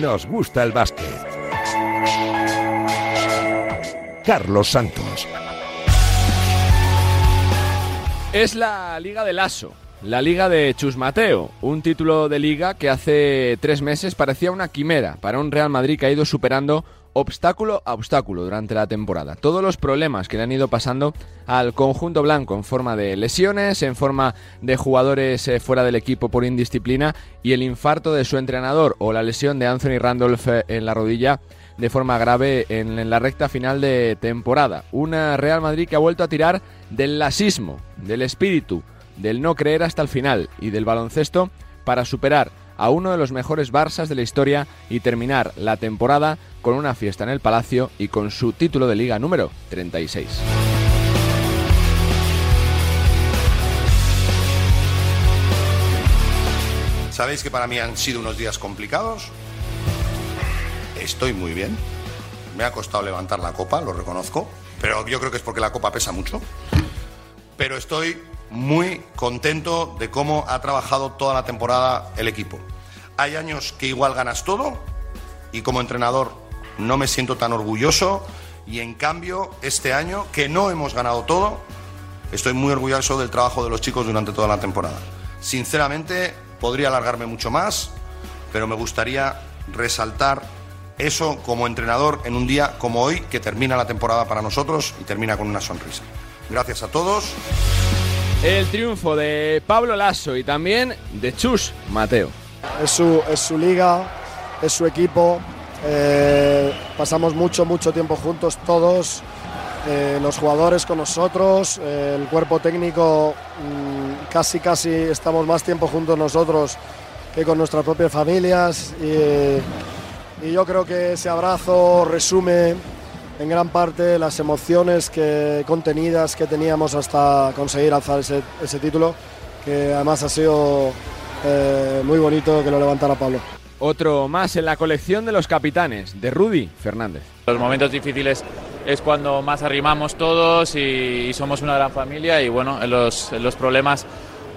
nos gusta el básquet. Carlos Santos. Es la Liga del Aso, la Liga de Chus Mateo, un título de liga que hace tres meses parecía una quimera para un Real Madrid que ha ido superando obstáculo a obstáculo durante la temporada. Todos los problemas que le han ido pasando al conjunto blanco en forma de lesiones, en forma de jugadores eh, fuera del equipo por indisciplina y el infarto de su entrenador o la lesión de Anthony Randolph eh, en la rodilla de forma grave en, la recta final de temporada. Una Real Madrid que ha vuelto a tirar del lasismo, del espíritu, del no creer hasta el final y del baloncesto para superar a uno de los mejores Barças de la historia y terminar la temporada con una fiesta en el Palacio y con su título de liga número 36. Sabéis que para mí han sido unos días complicados. Estoy muy bien. Me ha costado levantar la copa, lo reconozco, pero yo creo que es porque la copa pesa mucho. Pero estoy muy contento de cómo ha trabajado toda la temporada el equipo. Hay años que igual ganas todo y como entrenador no me siento tan orgulloso y en cambio este año que no hemos ganado todo, estoy muy orgulloso del trabajo de los chicos durante toda la temporada. Sinceramente, podría alargarme mucho más, pero me gustaría resaltar eso como entrenador en un día como hoy que termina la temporada para nosotros y termina con una sonrisa. Gracias a todos. El triunfo de Pablo Lasso y también de Chus Mateo. Es su, es su liga, es su equipo. Eh, pasamos mucho, mucho tiempo juntos todos. Eh, los jugadores con nosotros, eh, el cuerpo técnico, mm, casi, casi estamos más tiempo juntos nosotros que con nuestras propias familias. Y, yo creo que ese abrazo resume en gran parte las emociones que, contenidas que teníamos hasta conseguir alzar ese, ese título, que además ha sido eh, muy bonito que lo levantara Pablo. Otro más en la colección de los capitanes, de Rudy Fernández. Los momentos difíciles es cuando más arrimamos todos y, somos una gran familia y bueno, en los, en los problemas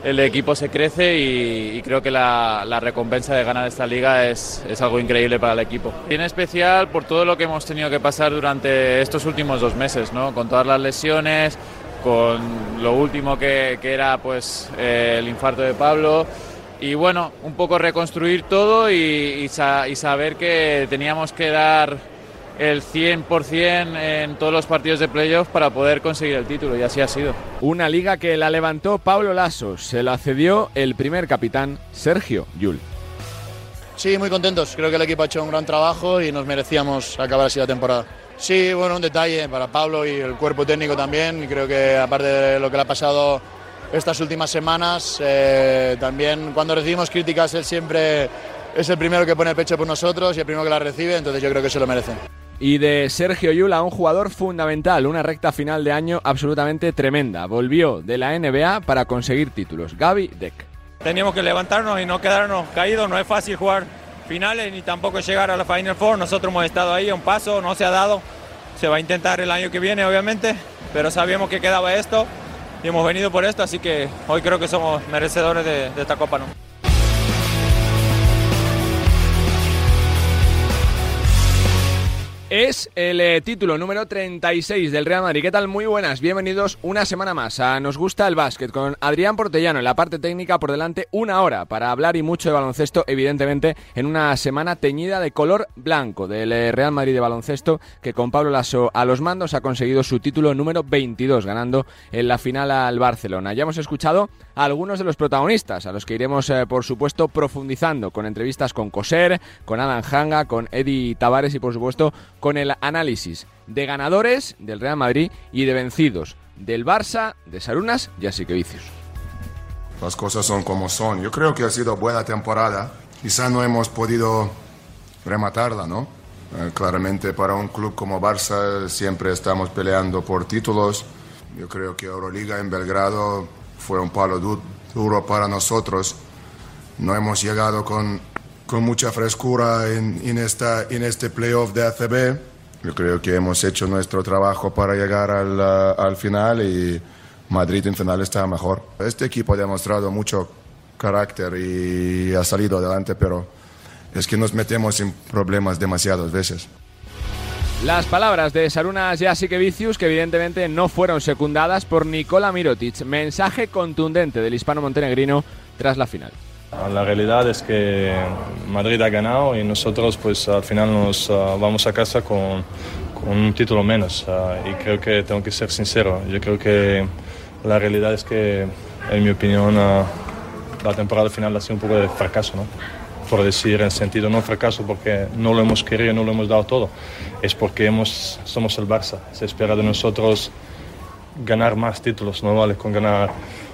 el equipo se crece y, creo que la, recompensa de ganar esta liga es, algo increíble para el equipo. Tiene especial por todo lo que hemos tenido que pasar durante estos últimos dos meses, ¿no? con todas las lesiones, con lo último que, era pues, eh, el infarto de Pablo. Y bueno, un poco reconstruir todo y saber que teníamos que dar el 100% en todos los partidos de playoff para poder conseguir el título y así ha sido. Una liga que la levantó Pablo Lasso, se la cedió el primer capitán Sergio Yul. Sí, muy contentos. Creo que el equipo ha hecho un gran trabajo y nos merecíamos acabar así la temporada. Sí, bueno, un detalle para Pablo y el cuerpo técnico también. Creo que aparte de lo que le ha pasado estas últimas semanas, eh, también cuando recibimos críticas él siempre es el primero que pone el pecho por nosotros y el primero que la recibe, entonces yo creo que se lo merecen y de Sergio Yula, un jugador fundamental, una recta final de año absolutamente tremenda. Volvió de la NBA para conseguir títulos. Gaby Deck. Teníamos que levantarnos y no quedarnos caídos, no es fácil jugar finales ni tampoco llegar a la Final Four. Nosotros hemos estado ahí a un paso, no se ha dado. Se va a intentar el año que viene, obviamente, pero sabíamos que quedaba esto y hemos venido por esto, así que hoy creo que somos merecedores de, esta copa. ¿no? Es el eh, título número 36 del Real Madrid. ¿Qué tal? Muy buenas, bienvenidos una semana más a Nos gusta el básquet con Adrián Portellano en la parte técnica por delante una hora para hablar y mucho de baloncesto, evidentemente en una semana teñida de color blanco del eh, Real Madrid de baloncesto que con Pablo Lasso a los mandos ha conseguido su título número 22 ganando en la final al Barcelona. Ya hemos escuchado a algunos de los protagonistas a los que iremos eh, por supuesto profundizando con entrevistas con Coser, con Adam Hanga, con Eddie Tavares y por supuesto con el análisis de ganadores del Real Madrid y de vencidos del Barça, de Sarunas y así que vicios. Las cosas son como son. Yo creo que ha sido buena temporada. Quizá no hemos podido rematarla, ¿no? Eh, claramente para un club como Barça siempre estamos peleando por títulos. Yo creo que Euroliga en Belgrado fue un palo duro para nosotros. No hemos llegado con con mucha frescura en, en, esta, en este playoff de ACB. Yo creo que hemos hecho nuestro trabajo para llegar al, al final y Madrid en final está mejor. Este equipo ha demostrado mucho carácter y ha salido adelante, pero es que nos metemos en problemas demasiadas veces. Las palabras de Saruna Jasikevicius, que evidentemente no fueron secundadas por Nikola Mirotic. Mensaje contundente del hispano montenegrino tras la final. La realidad es que Madrid ha ganado y nosotros pues al final nos ah, vamos a casa con, un título menos ah, y creo que tengo que ser sincero. Yo creo que la realidad es que, en mi opinión, ah, la temporada final ha sido un poco de fracaso, ¿no? por decir en sentido no fracaso porque no lo hemos querido, no lo hemos dado todo, es porque hemos, somos el Barça. Se espera de nosotros ganar más títulos, no vale con ganar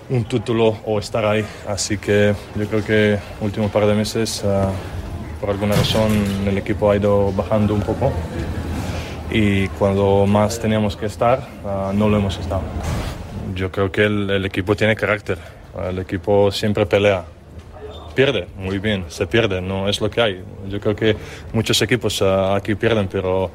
un título o estar ahí. Así que yo creo que último par de meses, ah, por alguna razón, el equipo ha ido bajando un poco y cuando más teníamos que estar, ah, no lo hemos estado. Yo creo que el, el equipo tiene carácter, el equipo siempre pelea pierde, muy bien, se pierde, no es lo que hay. Yo creo que muchos equipos ah, aquí pierden, pero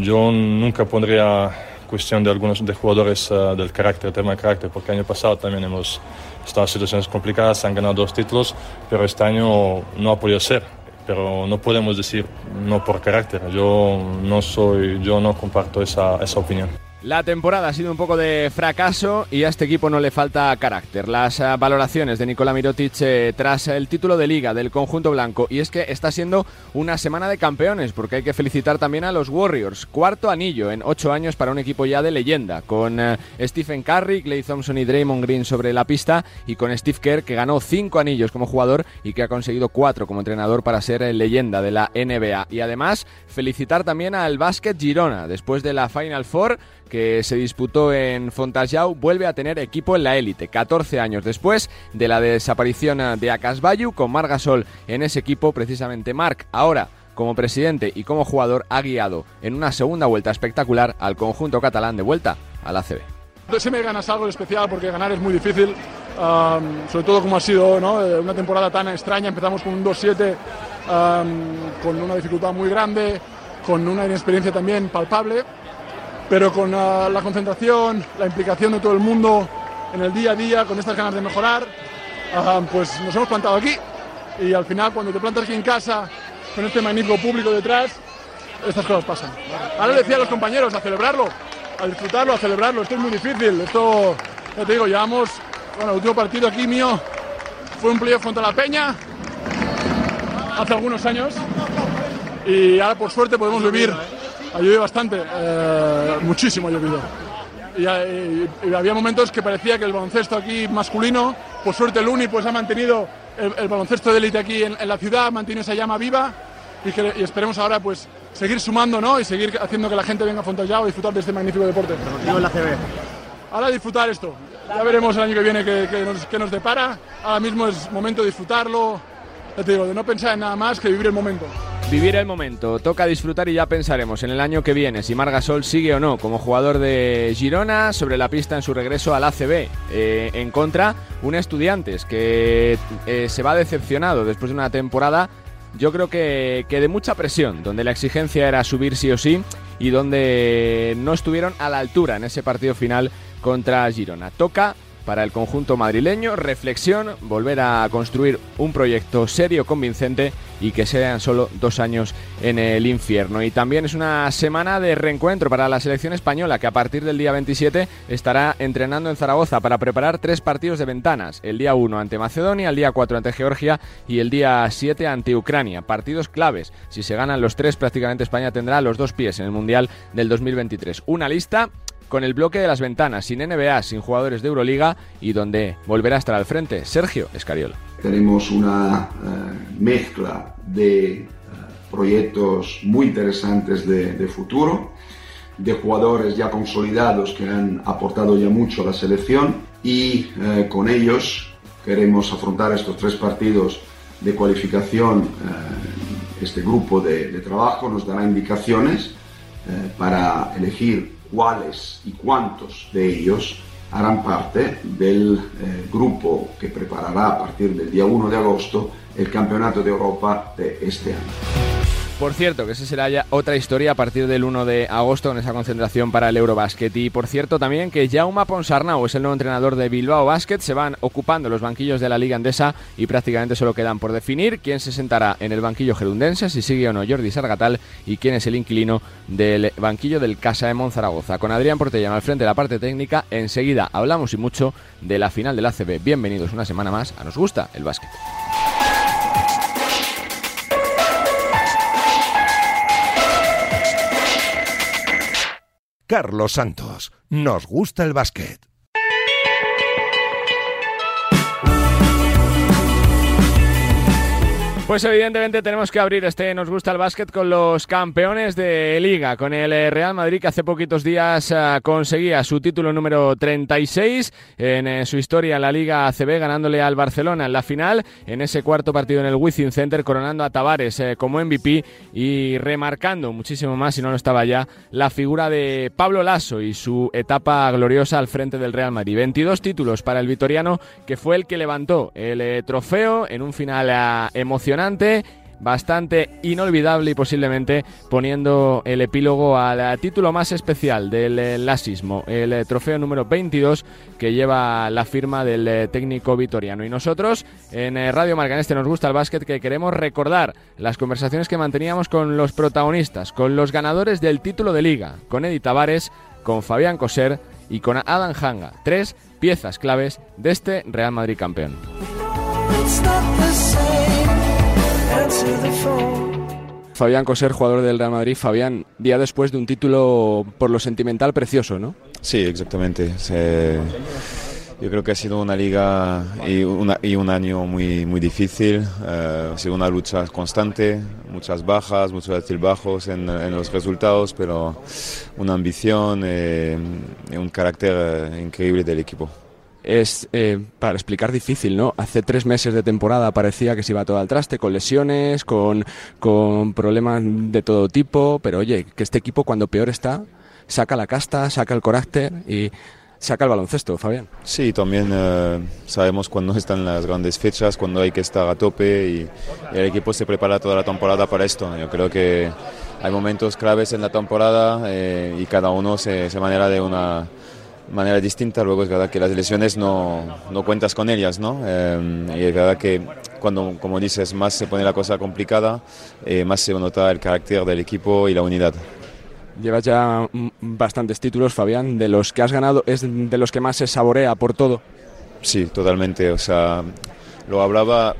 yo nunca pondría cuestión de algunos de jugadores uh, del carácter, tema de carácter, porque año pasado también hemos estado en situaciones complicadas, han ganado dos títulos, pero este año no ha podido ser. Pero no podemos decir no por carácter. Yo no soy, yo no comparto esa, esa opinión. La temporada ha sido un poco de fracaso y a este equipo no le falta carácter. Las eh, valoraciones de Nikola Mirotic eh, tras el título de liga del conjunto blanco y es que está siendo una semana de campeones porque hay que felicitar también a los Warriors. Cuarto anillo en ocho años para un equipo ya de leyenda con eh, Stephen Curry, Clay Thompson y Draymond Green sobre la pista y con Steve Kerr que ganó cinco anillos como jugador y que ha conseguido cuatro como entrenador para ser leyenda de la NBA. Y además felicitar también al Basket Girona después de la Final Four que se disputó en Fontajau, vuelve a tener equipo en la élite, 14 años después de la desaparición de Acasbayu, con Margasol en ese equipo, precisamente Marc, ahora como presidente y como jugador, ha guiado en una segunda vuelta espectacular al conjunto catalán de vuelta a la CB. me ganas algo especial porque ganar es muy difícil, sobre todo como ha sido eh, una temporada tan extraña. Empezamos con un 2-7, con una dificultad muy grande, con una inexperiencia también palpable pero con la, concentración, la implicación de todo el mundo en el día a día, con estas ganas de mejorar, ah, pues nos hemos plantado aquí. Y al final cuando te plantas aquí en casa, con este magnífico público detrás, estas cosas pasan. Ahora le decía a los compañeros a celebrarlo, a disfrutarlo, a celebrarlo, esto es muy difícil, esto, ya te digo, llevamos, bueno, el último partido aquí mío fue un playoff contra la Peña hace algunos años. Y ahora por suerte podemos vivir ha llovido bastante, eh, muchísimo ha llovido. Y, había momentos que parecía que el baloncesto aquí masculino, por suerte el UNI pues ha mantenido el, baloncesto de élite aquí en, la ciudad, mantenido esa llama viva y, esperemos ahora pues seguir sumando ¿no? y seguir haciendo que la gente venga a Fontallao a disfrutar de este magnífico deporte. en la CB. Ahora disfrutar esto. Ya veremos el año que viene qué, nos, nos, depara. Ahora mismo es momento de disfrutarlo, te digo, de no pensar en nada más que vivir el momento. Vivir el momento, toca disfrutar y ya pensaremos en el año que viene si Margasol sigue o no como jugador de Girona sobre la pista en su regreso al ACB. Eh, en contra, un Estudiantes que eh, se va decepcionado después de una temporada, yo creo que, que de mucha presión, donde la exigencia era subir sí o sí y donde no estuvieron a la altura en ese partido final contra Girona. Toca para el conjunto madrileño, reflexión, volver a construir un proyecto serio, convincente y que sean solo dos años en el infierno. Y también es una semana de reencuentro para la selección española que a partir del día 27 estará entrenando en Zaragoza para preparar tres partidos de ventanas. El día 1 ante Macedonia, el día 4 ante Georgia y el día 7 ante Ucrania. Partidos claves. Si se ganan los tres, prácticamente España tendrá los dos pies en el Mundial del 2023. Una lista con el bloque de las ventanas, sin NBA, sin jugadores de Euroliga y donde volverá a estar al frente Sergio Escariola. Tenemos una eh, mezcla de eh, proyectos muy interesantes de, futuro, de jugadores ya consolidados que han aportado ya mucho a la selección y eh, con ellos queremos afrontar estos tres partidos de cualificación. este grupo de, de, trabajo nos dará indicaciones para elegir cuáles y cuántos de ellos harán parte del eh, grupo que preparará a partir del día 1 de agosto el Campeonato de Europa de este año. Por cierto, que esa será ya otra historia a partir del 1 de agosto con esa concentración para el Eurobasket. Y por cierto también que Jaume Ponsarnau es el nuevo entrenador de Bilbao Basket. Se van ocupando los banquillos de la Liga Andesa y prácticamente solo quedan por definir quién se sentará en el banquillo gerundense, si sigue o no Jordi Sargatal y quién es el inquilino del banquillo del Casa de Monzaragoza. Con Adrián Portellano al frente de la parte técnica, enseguida hablamos y mucho de la final del ACB. Bienvenidos una semana más a Nos Gusta el Básquet. Carlos Santos. Nos gusta el básquet. Pues evidentemente tenemos que abrir este Nos gusta el básquet con los campeones de liga, con el eh, Real Madrid que hace poquitos días uh, conseguía su título número 36 en uh, su historia en la Liga ACB, ganándole al Barcelona en la final, en ese cuarto partido en el Wizzing Center, coronando a Tavares uh, como MVP y remarcando muchísimo más, si no lo estaba ya, la figura de Pablo Lasso y su etapa gloriosa al frente del Real Madrid. 22 títulos para el vitoriano, que fue el que levantó el trofeo en un final emocionante bastante inolvidable y posiblemente poniendo el epílogo al título más especial del lasismo, el trofeo número 22 que lleva la firma del técnico vitoriano. Y nosotros en Radio Marcaneste nos gusta el básquet que queremos recordar las conversaciones que manteníamos con los protagonistas, con los ganadores del título de liga, con Edi Tavares, con Fabián Coser y con Adam Hanga, tres piezas claves de este Real Madrid campeón. Fabián Coser, jugador del Real Madrid. Fabián, día después de un título por lo sentimental precioso, ¿no? Sí, exactamente. yo creo que ha sido una liga y, un año muy, muy difícil. Eh, ha sido una lucha constante, muchas bajas, muchos altibajos en, en los resultados, pero una ambición eh, y un carácter eh, increíble del equipo es, eh, para explicar, difícil, ¿no? Hace tres meses de temporada parecía que se iba todo al traste, con lesiones, con, con problemas de todo tipo, pero oye, que este equipo cuando peor está, saca la casta, saca el carácter y saca el baloncesto, Fabián. Sí, también eh, sabemos cuándo están las grandes fechas, cuando hay que estar a tope y, el equipo se prepara toda la temporada para esto. Yo creo que hay momentos claves en la temporada eh, y cada uno se, se manera de una manera distinta. Luego es verdad que las lesiones no, no cuentas con ellas, ¿no? Eh, y es verdad que cuando, como dices, más se pone la cosa complicada, eh, más se nota el carácter del equipo y la unidad. Llevas ya bastantes títulos, Fabián. De los que has ganado, ¿es de los que más se saborea por todo? Sí, totalmente. O sea, lo hablaba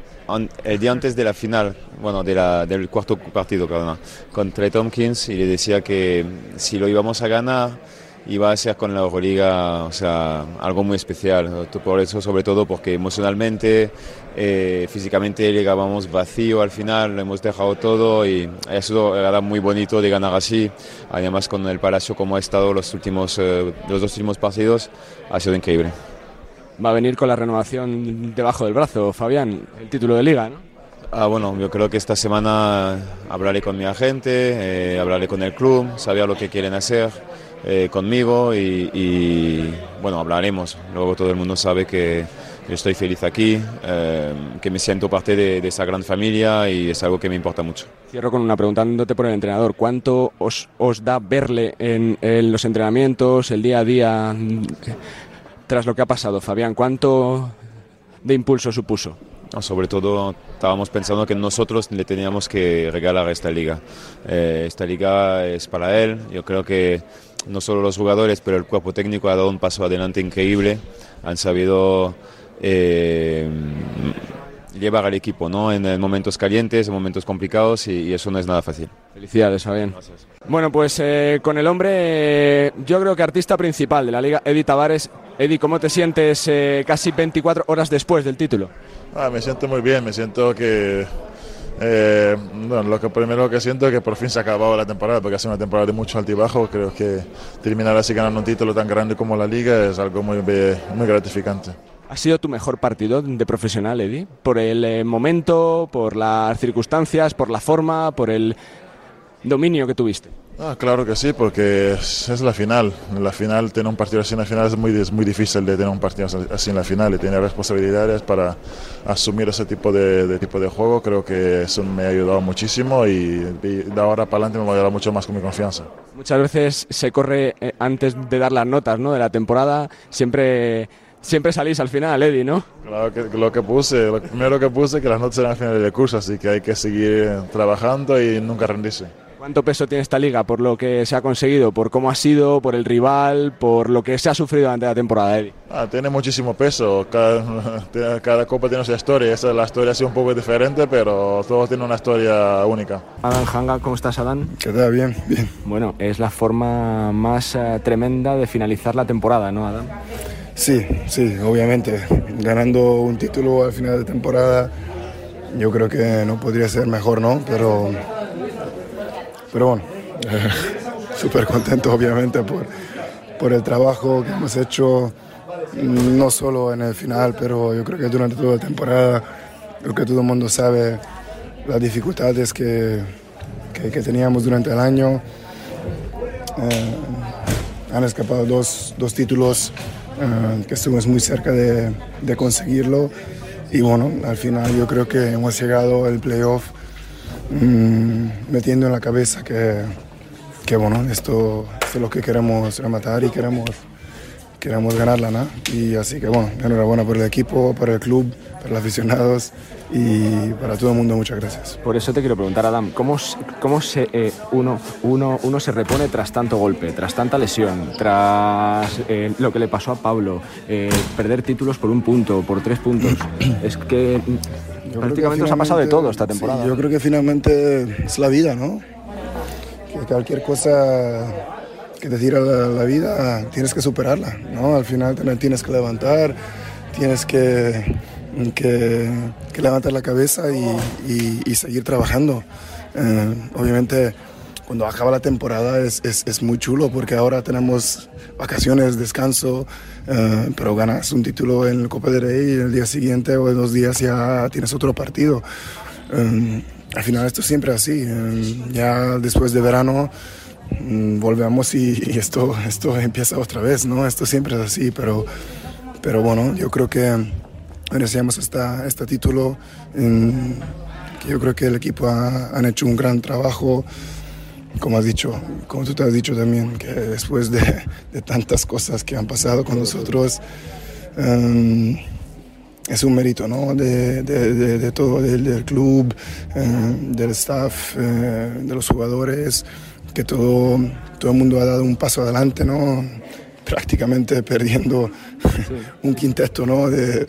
el día antes de la final, bueno, de la, del cuarto partido, perdón, contra Tompkins y le decía que si lo íbamos a ganar y va a ser con la Euroliga, o sea, algo muy especial. Por eso, sobre todo, porque emocionalmente, eh, físicamente llegábamos vacío al final, lo hemos dejado todo y sido era muy bonito de ganar así. Además, con el Palacio como ha estado los últimos, eh, los dos últimos partidos, ha sido increíble. Va a venir con la renovación debajo del brazo, Fabián, el título de liga, ¿no? Ah, bueno, yo creo que esta semana hablaré con mi agente, eh, hablaré con el club, saber lo que quieren hacer eh, conmigo y, bueno, hablaremos. Luego todo el mundo sabe que yo estoy feliz aquí, eh, que me siento parte de, esa gran familia y es algo que me importa mucho. Cierro con una pregunta por el entrenador. ¿Cuánto os, os da verle en, en, los entrenamientos, el día a día, tras lo que ha pasado, Fabián? ¿Cuánto de impulso supuso? sobre todo estábamos pensando que nosotros le teníamos que regalar esta liga. Eh, esta liga es para él. Yo creo que no solo los jugadores, pero el cuerpo técnico ha dado un paso adelante increíble. Han sabido eh, llevar al equipo ¿no? en momentos calientes, en momentos complicados y, eso no es nada fácil. Felicidades, Fabián. Bueno, pues eh, con el hombre, yo creo que artista principal de la liga, Edi Tavares. Edi, ¿cómo te sientes eh, casi 24 horas después del título? Ah, me siento muy bien, me siento que eh, bueno, lo que primero que siento es que por fin se ha acabado la temporada, porque ha sido una temporada de mucho altibajo. Creo que terminar así ganando un título tan grande como la Liga es algo muy, muy gratificante. ¿Ha sido tu mejor partido de profesional, Eddie? ¿Por el eh, momento, por las circunstancias, por la forma, por el dominio que tuviste? Ah, claro que sí, porque es, es, la final. La final, tener un partido así en la final es muy, es muy difícil de tener un partido así en la final y tener responsabilidades para asumir ese tipo de, de tipo de juego. Creo que eso me ha ayudado muchísimo y, y de ahora para adelante me va a ayudar mucho más con mi confianza. Muchas veces se corre eh, antes de dar las notas ¿no? de la temporada, siempre siempre salís al final, Eddie, ¿no? Claro que lo que puse, lo primero que puse que las notas eran al final del curso, así que hay que seguir trabajando y nunca rendirse. ¿Cuánto peso tiene esta liga por lo que se ha conseguido, por cómo ha sido, por el rival, por lo que se ha sufrido durante la temporada, Eddie? Ah, tiene muchísimo peso. Cada, cada, copa tiene su historia. Esa, la historia ha sido un poco diferente, pero todos tienen una historia única. Adán Hanga, ¿cómo estás, Adán? ¿Qué tal? Bien, bien. Bueno, es la forma más uh, tremenda de finalizar la temporada, ¿no, Adán? Sí, sí, obviamente. Ganando un título al final de temporada, yo creo que no podría ser mejor, ¿no? Pero, pero bueno, eh, súper contento obviamente por, por el trabajo que hemos hecho, no solo en el final, pero yo creo que durante toda la temporada, creo que todo el mundo sabe las dificultades que, que, que teníamos durante el año. Eh, han escapado dos, dos títulos Uh, que estuvimos muy cerca de, de, conseguirlo y bueno, al final yo creo que hemos llegado al playoff um, metiendo en la cabeza que, que bueno, esto, esto, es lo que queremos rematar y queremos, queremos ganarla, ¿no? Y así que bueno, enhorabuena por el equipo, para el club, para los aficionados y para todo el mundo muchas gracias. Por eso te quiero preguntar, Adam, ¿cómo, cómo se, eh, uno, uno, uno se repone tras tanto golpe, tras tanta lesión, tras eh, lo que le pasó a Pablo, eh, perder títulos por un punto, por tres puntos? es que yo prácticamente nos ha pasado de todo esta temporada. Sí, yo creo que finalmente es la vida, ¿no? Que cualquier cosa que te tira la, la vida tienes que superarla, ¿no? Al final te tienes que levantar, tienes que que, que levantar la cabeza y, y, y seguir trabajando. Eh, obviamente, cuando acaba la temporada es, es, es, muy chulo porque ahora tenemos vacaciones, descanso, eh, pero ganas un título en el Copa del Rey y el día siguiente o en dos días ya tienes otro partido. Eh, al final esto es siempre así. ya después de verano mm, volvemos y, esto, esto empieza otra vez, ¿no? Esto siempre es así, pero, pero bueno, yo creo que merecíamos esta, este título. Yo creo que el equipo ha, han hecho un gran trabajo, como has dicho, como tú te has dicho también, que después de, de tantas cosas que han pasado con nosotros, um, es un mérito ¿no? de, de, de todo, del, del club, um, del staff, uh, de los jugadores, que todo, todo el mundo ha dado un paso adelante, ¿no? prácticamente perdiendo sí. un quinteto ¿no? de,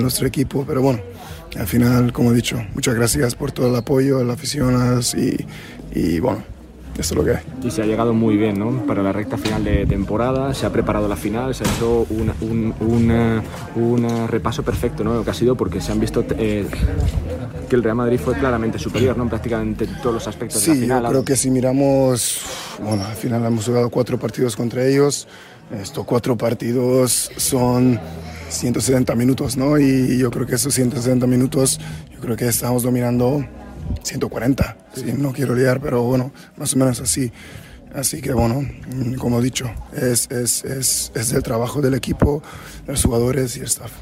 nuestro equipo. Pero bueno, al final, como he dicho, muchas gracias por todo el apoyo, las aficiones y, y bueno, esto es lo que hay. Y se ha llegado muy bien, ¿no? Para la recta final de temporada, se ha preparado la final, se ha hecho un, una, un repaso perfecto, ¿no? Lo que ha sido porque se han visto eh, que el Real Madrid fue claramente superior, ¿no? En prácticamente todos los aspectos sí, de la final. Yo creo que si miramos, bueno, al final hemos jugado cuatro partidos contra ellos. Estos cuatro partidos son 170 minutos, ¿no? Y yo creo que esos 170 minutos, yo creo que estamos dominando 140, sí, no quiero liar, pero bueno, más o menos así. Así que bueno, como he dicho, es, es, es, es el trabajo del equipo, de los jugadores y el staff.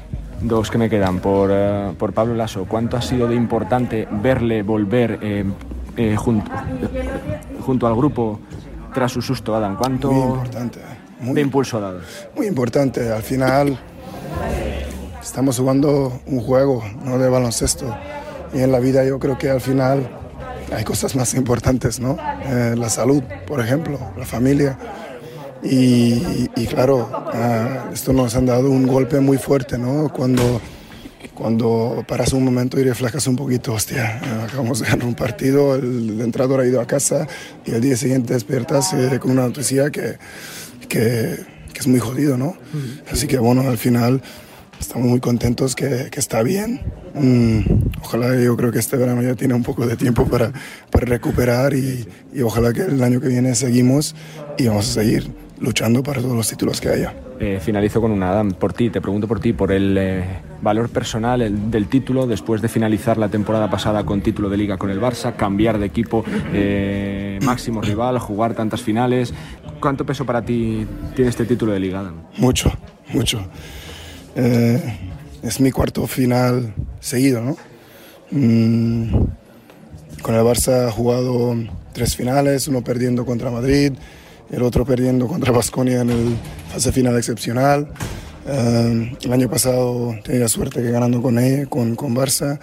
Dos que me quedan por, uh, por Pablo Lasso. ¿Cuánto ha sido de importante verle volver eh, eh, junto, junto al grupo tras su susto, Adam? ¿Cuánto muy importante, muy, de impulso ha dado? Muy importante. Al final estamos jugando un juego, no de baloncesto y en la vida yo creo que al final hay cosas más importantes, ¿no? Eh, la salud, por ejemplo, la familia. Y, y, claro, uh, esto nos han dado un golpe muy fuerte, ¿no? Cuando, cuando paras un momento y reflejas un poquito, hostia, uh, acabamos de ganar un partido, el, el, entrenador ha ido a casa y el día siguiente despiertas eh, con una noticia que, que, que, es muy jodido, ¿no? Mm. Así que bueno, al final estamos muy contentos que, que está bien. Mm, ojalá yo creo que este verano ya tiene un poco de tiempo para, para recuperar y, y, ojalá que el año que viene seguimos y vamos a seguir luchando para todos los títulos que haya. Eh, finalizo con una, Adam, por ti, te pregunto por ti, por el eh, valor personal el- del título después de finalizar la temporada pasada con título de liga con el Barça, cambiar de equipo, eh, máximo rival, jugar tantas finales. ¿Cuánto peso para ti tiene este título de liga? Mucho, mucho. Eh, es mi cuarto final seguido, ¿no? Mm, con el Barça ha jugado tres finales, uno perdiendo contra Madrid, el otro perdiendo contra Basconia en el fase final excepcional. Eh, el año pasado tenía suerte que ganando con, él, con, con Barça.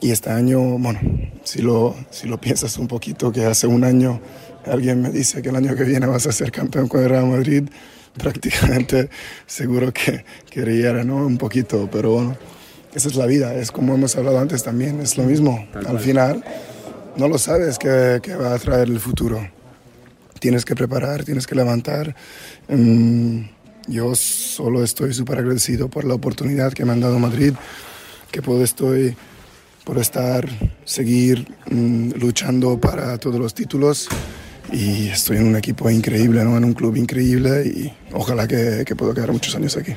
Y este año, bueno, si lo, si lo piensas un poquito, que hace un año alguien me dice que el año que viene vas a ser campeón con el Real Madrid, prácticamente seguro que quería, ¿no? Un poquito, pero bueno, esa es la vida, es como hemos hablado antes también, es lo mismo. Al final, no lo sabes qué, qué va a traer el futuro. Tienes que preparar, tienes que levantar. Mm, yo solo estoy súper agradecido por la oportunidad que me han dado Madrid, que puedo estoy por estar, seguir mm, luchando para todos los títulos y estoy en un equipo increíble, ¿no? en un club increíble y ojalá que, que pueda quedar muchos años aquí.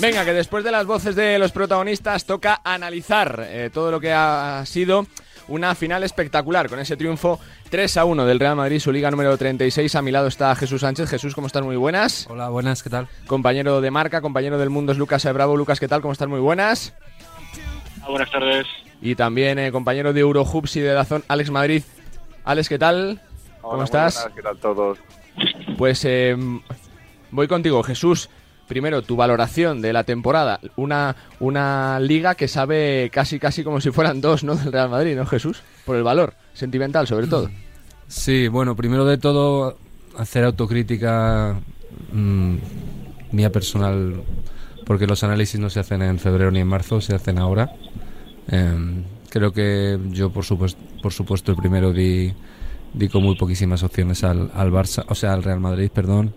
Venga, que después de las voces de los protagonistas toca analizar eh, todo lo que ha sido una final espectacular con ese triunfo 3 a 1 del Real Madrid, su liga número 36. A mi lado está Jesús Sánchez. Jesús, ¿cómo estás? Muy buenas. Hola, buenas, ¿qué tal? Compañero de marca, compañero del mundo es Lucas Bravo. Lucas, ¿qué tal? ¿Cómo estás? Muy buenas. Ah, buenas tardes. Y también eh, compañero de Eurohubs y de Dazón, Alex Madrid. Alex, ¿qué tal? ¿Cómo estás? buenas, ¿Qué tal todos? Pues eh, voy contigo, Jesús. Primero, tu valoración de la temporada. Una, una liga que sabe casi casi como si fueran dos, ¿no? Del Real Madrid, ¿no, Jesús? Por el valor sentimental, sobre todo. Sí, bueno, primero de todo, hacer autocrítica mm, mía personal, porque los análisis no se hacen en febrero ni en marzo, se hacen ahora. Em, creo que yo, por supuesto, por supuesto el primero di, di con muy poquísimas opciones al, al Barça, o sea, al Real Madrid, perdón.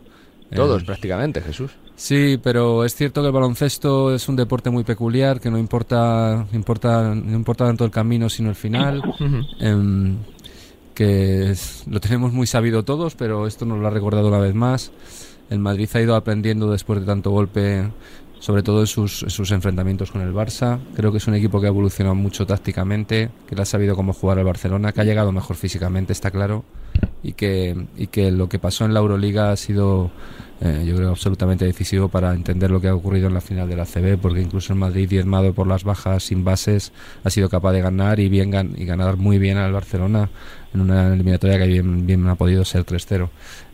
Todos, Em, prácticamente, Jesús. Sí, pero es cierto que el baloncesto es un deporte muy peculiar, que no importa, importa, no importa tanto el camino sino el final. Em, que es- lo tenemos muy sabido todos, pero esto nos lo ha recordado una vez más. El Madrid ha ido aprendiendo después de tanto golpe, sobre todo en sus, en sus enfrentamientos con el Barça. Creo que es un equipo que ha evolucionado mucho tácticamente, que le ha sabido cómo jugar al Barcelona, que ha llegado mejor físicamente, está claro, y que, y que lo que pasó en la Euroliga ha sido, eh, yo creo, absolutamente decisivo para entender lo que ha ocurrido en la final de la CB, porque incluso el Madrid, diezmado por las bajas sin bases, ha sido capaz de ganar y, bien, ganar muy bien al Barcelona en una eliminatoria que bien, ha podido ser 3-0.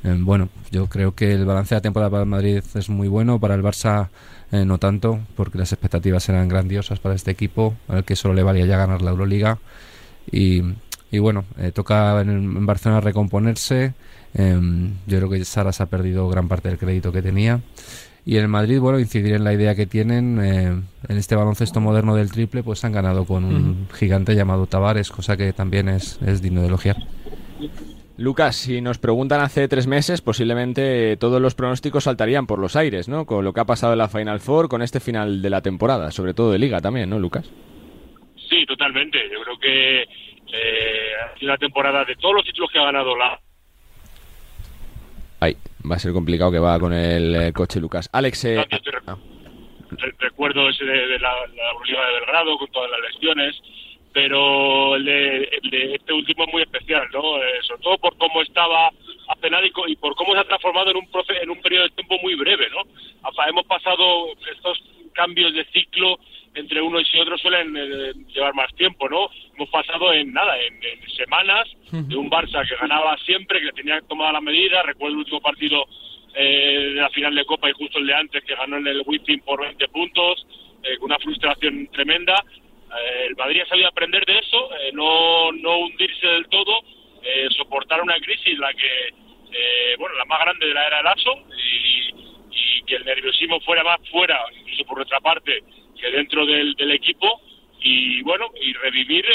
Eh, bueno, yo creo que el balance de la temporada para el Madrid es muy bueno, para el Barça eh, no tanto, porque las expectativas eran grandiosas para este equipo, al que solo le valía ya ganar la Euroliga. Y, bueno, toca en Barcelona recomponerse. Em, yo creo que Saras ha perdido gran parte del crédito que tenía. Y en el Madrid, bueno, incidir en la idea que tienen eh, en este baloncesto moderno del triple, pues han ganado con un gigante llamado Tavares, cosa que también es, es digno de elogiar. Lucas, si nos preguntan hace tres meses, posiblemente todos los pronósticos saltarían por los aires, ¿no? Con lo que ha pasado en la Final Four, con este final de la temporada, sobre todo de Liga también, ¿no, Lucas? Sí, totalmente. Yo creo que eh, ha sido una temporada de todos los títulos que ha ganado la. Ay, va a ser complicado que va con el eh, coche Lucas. Alex, eh, ah, Re- Recuerdo ese de, de la, la de Belgrado con todas las lesiones, pero el de, el de este último es muy especial, ¿no? Eh, sobre todo por cómo estaba apenado y, por cómo se ha transformado en un proce- en un periodo de tiempo muy breve, ¿no? Hemos pasado estos cambios de ciclo entre unos y otros suelen eh, llevar más tiempo, ¿no? Hemos pasado en nada, en, en semanas de un Barça que ganaba siempre, que tenía tomada la medida. Recuerdo el último partido eh, de la final de Copa y justo el de antes que ganó en el Wizzing por 20 puntos, eh, una frustración tremenda. Eh, el Madrid ha sabido aprender de eso, eh, no, no hundirse del todo, eh, soportar una crisis la que, eh, bueno, la más grande de la era Lasso y, y que el nerviosismo fuera más fuera, incluso por nuestra parte, que dentro del, del equipo y bueno, y revivir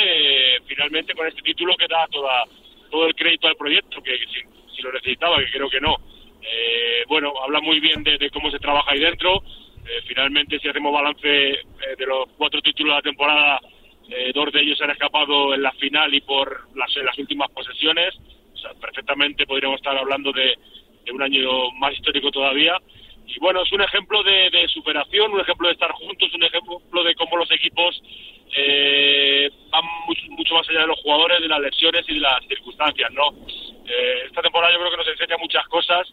finalmente con este título que da toda, todo el crédito al proyecto, que sin, sin lo necesitaba, que creo que no. Eh, bueno, habla muy bien de, cómo se trabaja ahí dentro. Eh, finalmente, si hacemos balance eh, de los cuatro títulos de la temporada, eh, dos de ellos se han escapado en la final y por las, últimas posesiones. O sea, perfectamente podríamos estar hablando de un año más histórico todavía. Y bueno, es un ejemplo de, superación, un ejemplo de estar juntos, un ejemplo de cómo los equipos eh, van mucho, mucho más allá de los jugadores, de las lesiones y de las circunstancias, ¿no? Eh, esta temporada yo creo que nos enseña muchas cosas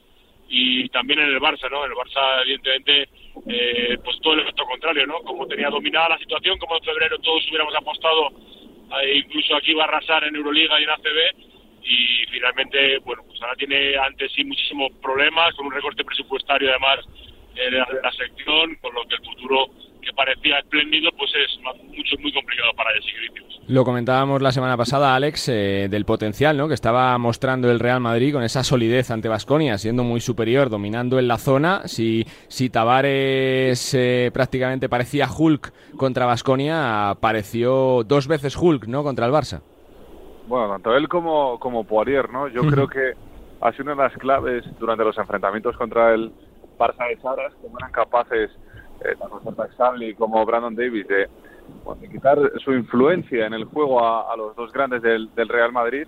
y también en el Barça, ¿no? En el Barça, evidentemente, eh, pues todo el efecto contrario, ¿no? Como tenía dominada la situación, como en febrero todos hubiéramos apostado, incluso aquí va a arrasar en Euroliga y en ACB, y finalmente, bueno, pues ahora tiene ante sí muchísimos problemas, con un recorte presupuestario además eh, de la, sección, con lo que el futuro que parecía espléndido, pues es mucho, muy complicado para Gricius. Lo comentábamos la semana pasada, Alex, eh, del potencial ¿no? que estaba mostrando el Real Madrid con esa solidez ante Vasconia, siendo muy superior, dominando en la zona. Si, si Tavares eh, prácticamente parecía Hulk contra Vasconia, pareció dos veces Hulk ¿no? contra el Barça. Bueno, tanto él como, como Poirier, ¿no? Yo creo que ha sido una de las claves durante los enfrentamientos contra el Barça de Saras, como eran capaces, eh, tanto Zoltan Stanley como Brandon Davis, de, bueno, de quitar su influencia en el juego a, a los dos grandes del, del Real Madrid.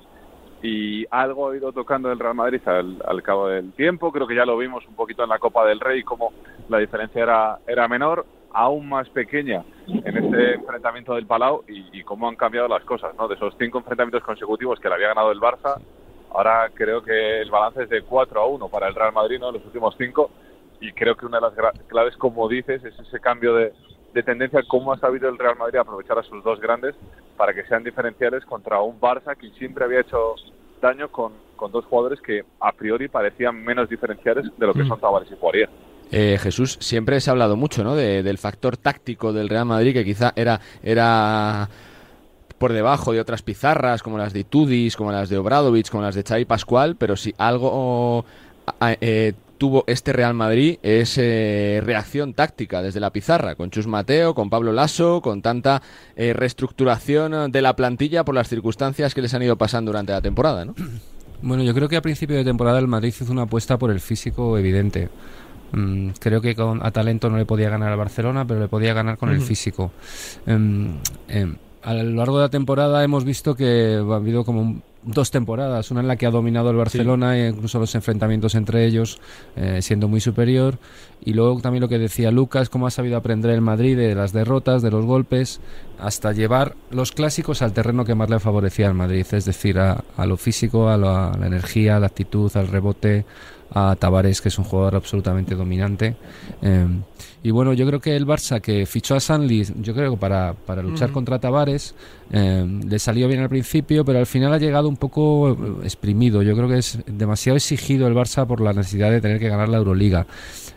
Y algo ha ido tocando el Real Madrid al, al cabo del tiempo. Creo que ya lo vimos un poquito en la Copa del Rey, como la diferencia era, era menor, aún más pequeña en este enfrentamiento del Palau y, y cómo han cambiado las cosas, ¿no? De esos cinco enfrentamientos consecutivos que le había ganado el Barça, ahora creo que el balance es de 4 a 1 para el Real Madrid, ¿no? Los últimos cinco y creo que una de las claves, como dices, es ese cambio de, de tendencia, cómo ha sabido el Real Madrid aprovechar a sus dos grandes para que sean diferenciales contra un Barça que siempre había hecho daño con, con dos jugadores que a priori parecían menos diferenciales de lo que Mm. son Tavares y Poirier. Eh, Jesús, siempre se ha hablado mucho ¿no? de- del factor táctico del Real Madrid, que quizá era, era por debajo de otras pizarras, como las de Tudis, como las de Obradovic, como las de Xavi Pascual, pero si algo eh, tuvo este Real Madrid es eh, reacción táctica desde la pizarra, con Chus Mateo, con Pablo Lasso, con tanta eh, reestructuración de la plantilla por las circunstancias que les han ido pasando durante la temporada, ¿no? Bueno, yo creo que a principio de temporada el Madrid hizo una apuesta por el físico evidente. Mm, creo que con, a talento no le podía ganar al Barcelona, pero le podía ganar con el físico. Em, a lo largo de la temporada hemos visto que ha habido como un- dos temporadas, una en la que ha dominado el Barcelona e incluso los enfrentamientos entre ellos eh, siendo muy superior y luego también lo que decía Lucas, cómo ha sabido aprender el Madrid de las derrotas, de los golpes, hasta llevar los clásicos al terreno que más le favorecía al Madrid, es decir, a, a lo físico, a a la energía, a la actitud, al rebote, a Tavares, que es un jugador absolutamente dominante. Eh, y bueno, yo creo que el Barça que fichó a Sanli, yo creo que para, para luchar contra Tavares, eh, le salió bien al principio, pero al final ha llegado un poco eh, exprimido. Yo creo que es demasiado exigido el Barça por la necesidad de tener que ganar la Euroliga.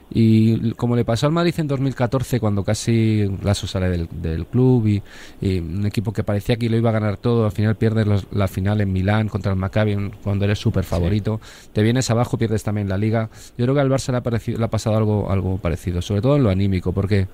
Y como le pasó al Madrid en 2014, cuando casi Lasso sale del, del club y, y un equipo que parecía que lo iba a ganar todo, al final pierdes los- la final en Milán contra el Maccabi cuando eres súper favorito, te vienes abajo, pierdes también la liga. Yo creo que al Barça le ha, parecido- le ha pasado algo, algo parecido, sobre todo en lo anímico, porque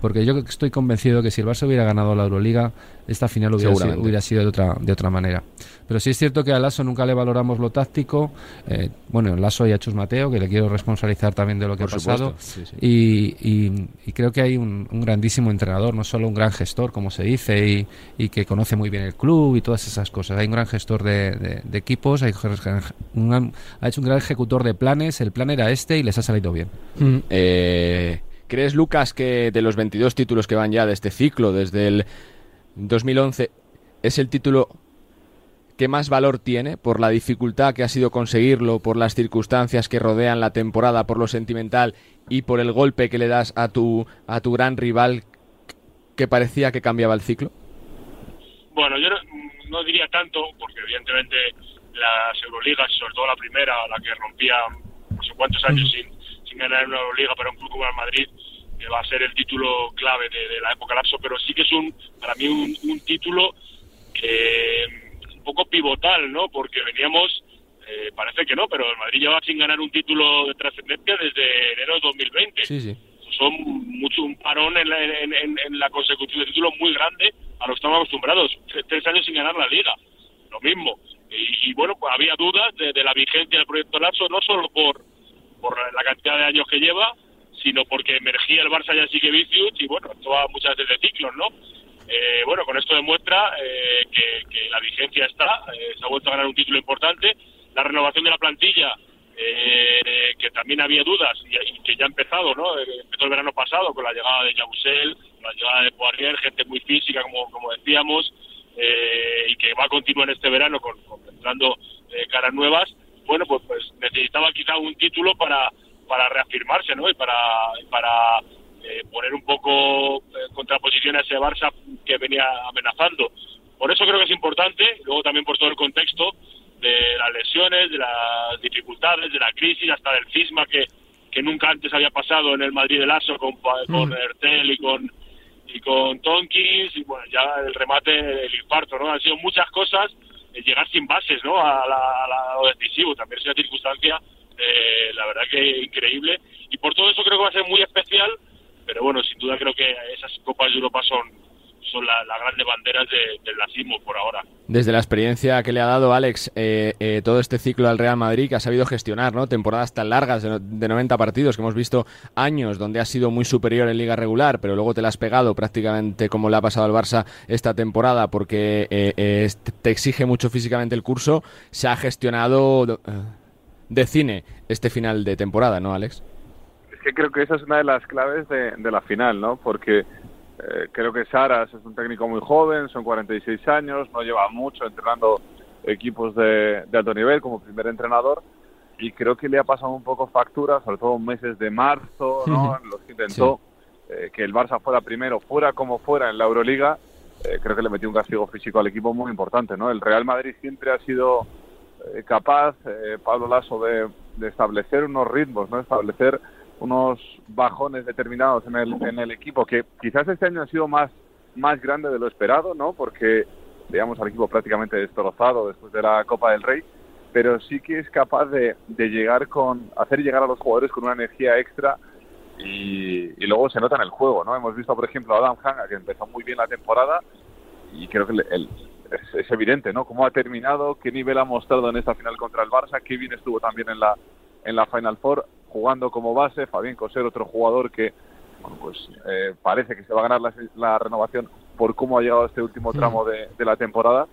porque yo estoy convencido que si el Barça hubiera ganado la Euroliga, esta final hubiera, sido, Seguramente. hubiera sido de otra, de otra manera. Pero sí es cierto que a Lasso nunca le valoramos lo táctico. eh, bueno, en Lasso y a Chus Mateo, que le quiero responsabilizar también de lo que Por ha pasado. sí, sí. Y, y- y creo que hay un, un grandísimo entrenador, no solo un gran gestor, como se dice, y, y que conoce muy bien el club y todas esas cosas. Hay un gran gestor de, de- de equipos, hay un gran- ha hecho un gran ejecutor de planes. El plan era este y les ha salido bien. Eh, ¿Crees, Lucas, que de los 22 títulos que van ya de este ciclo, desde el 2011, es el título que más valor tiene por la dificultad que ha sido conseguirlo, por las circunstancias que rodean la temporada, por lo sentimental y por el golpe que le das a tu, a tu gran rival que parecía que cambiaba el ciclo? Bueno, yo no, no diría tanto, porque evidentemente las Euroligas, sobre todo la primera, la que rompía no sé cuántos años sin, sin ganar una Euroliga para un club como el Madrid, que va a ser el título clave de, de la época lapso, pero sí que es un para mí un, un título eh, un poco pivotal, ¿no? Porque veníamos, eh, parece que no, pero el Madrid lleva sin ganar un título de trascendencia desde enero de 2020 Sí, sí. son mucho un parón en la, en, en- en la consecución de títulos muy grande a lo que estamos acostumbrados. Tres, tres años sin ganar la liga. Lo mismo. Y, y, bueno, pues había dudas de, de la vigencia del proyecto Lasso, no solo por, por la cantidad de años que lleva, sino porque emergía el Barça ya sigue Vicius y bueno, esto va muchas veces de ciclos, ¿no? Eh, bueno, con esto demuestra eh, que, la vigencia está, eh, se ha vuelto a ganar un título importante, la renovación de la plantilla, eh, que también había dudas y, que ya ha empezado, ¿no? Eh, empezó el verano pasado con la llegada de Jabusel, la llegada de Poirier, gente muy física, como, como decíamos, y que va a continuar este verano con, con entrando caras nuevas. Bueno, pues, pues necesitaba quizá un título para, para reafirmarse, ¿no? Y para, para eh, poner un poco eh, contraposición a ese Barça que venía amenazando. Por eso creo que es importante, luego también por todo el contexto de las lesiones, de las dificultades, de la crisis, hasta del cisma que, que nunca antes había pasado en el Madrid del Aso con, con Ertel y con y con Tonkins y bueno ya el remate el infarto no han sido muchas cosas llegar sin bases no a, la, a, la- lo decisivo. También es una circunstancia eh, la verdad que increíble. Y por todo eso creo que va a ser muy especial pero bueno sin duda creo que esas copas de Europa son son la- las grandes banderas de- del nazismo por ahora Desde la experiencia que le ha dado Alex eh, eh, todo este ciclo al Real Madrid que ha sabido gestionar, ¿no? Temporadas tan largas de, de 90 partidos que hemos visto años donde ha sido muy superior en liga regular, pero luego te la has pegado prácticamente como le ha pasado al Barça esta temporada porque eh, eh, te exige mucho físicamente el curso. Se ha gestionado do- de cine este final de temporada, ¿no, Alex? Es que creo que esa es una de las claves de, de la final, ¿no? Porque eh, creo que Saras es un técnico muy joven, son 46 años, no lleva mucho entrenando equipos de, de alto nivel como primer entrenador y creo que le ha pasado un poco factura, sobre todo en meses de marzo, ¿no? En los que intentó eh, que el Barça fuera primero, fuera como fuera en la Euroliga, eh, creo que le metió un castigo físico al equipo muy importante, ¿no? El Real Madrid siempre ha sido eh, capaz, eh, Pablo Lasso, de, de establecer unos ritmos, ¿no? Establecer unos bajones determinados en el, en el equipo que quizás este año ha sido más, más grande de lo esperado, ¿no? Porque veamos al equipo prácticamente destrozado después de la Copa del Rey, pero sí que es capaz de, de llegar con, hacer llegar a los jugadores con una energía extra y, luego se nota en el juego, ¿no? Hemos visto, por ejemplo, a Adam Hanga, que empezó muy bien la temporada y creo que el, el- es, es evidente, ¿no? Cómo ha terminado, qué nivel ha mostrado en esta final contra el Barça, qué bien estuvo también en la en la Final Four, jugando como base, Fabián Coser, otro jugador que bueno, pues eh, parece que se va a ganar la, la renovación por cómo ha llegado a este último tramo de, de la temporada.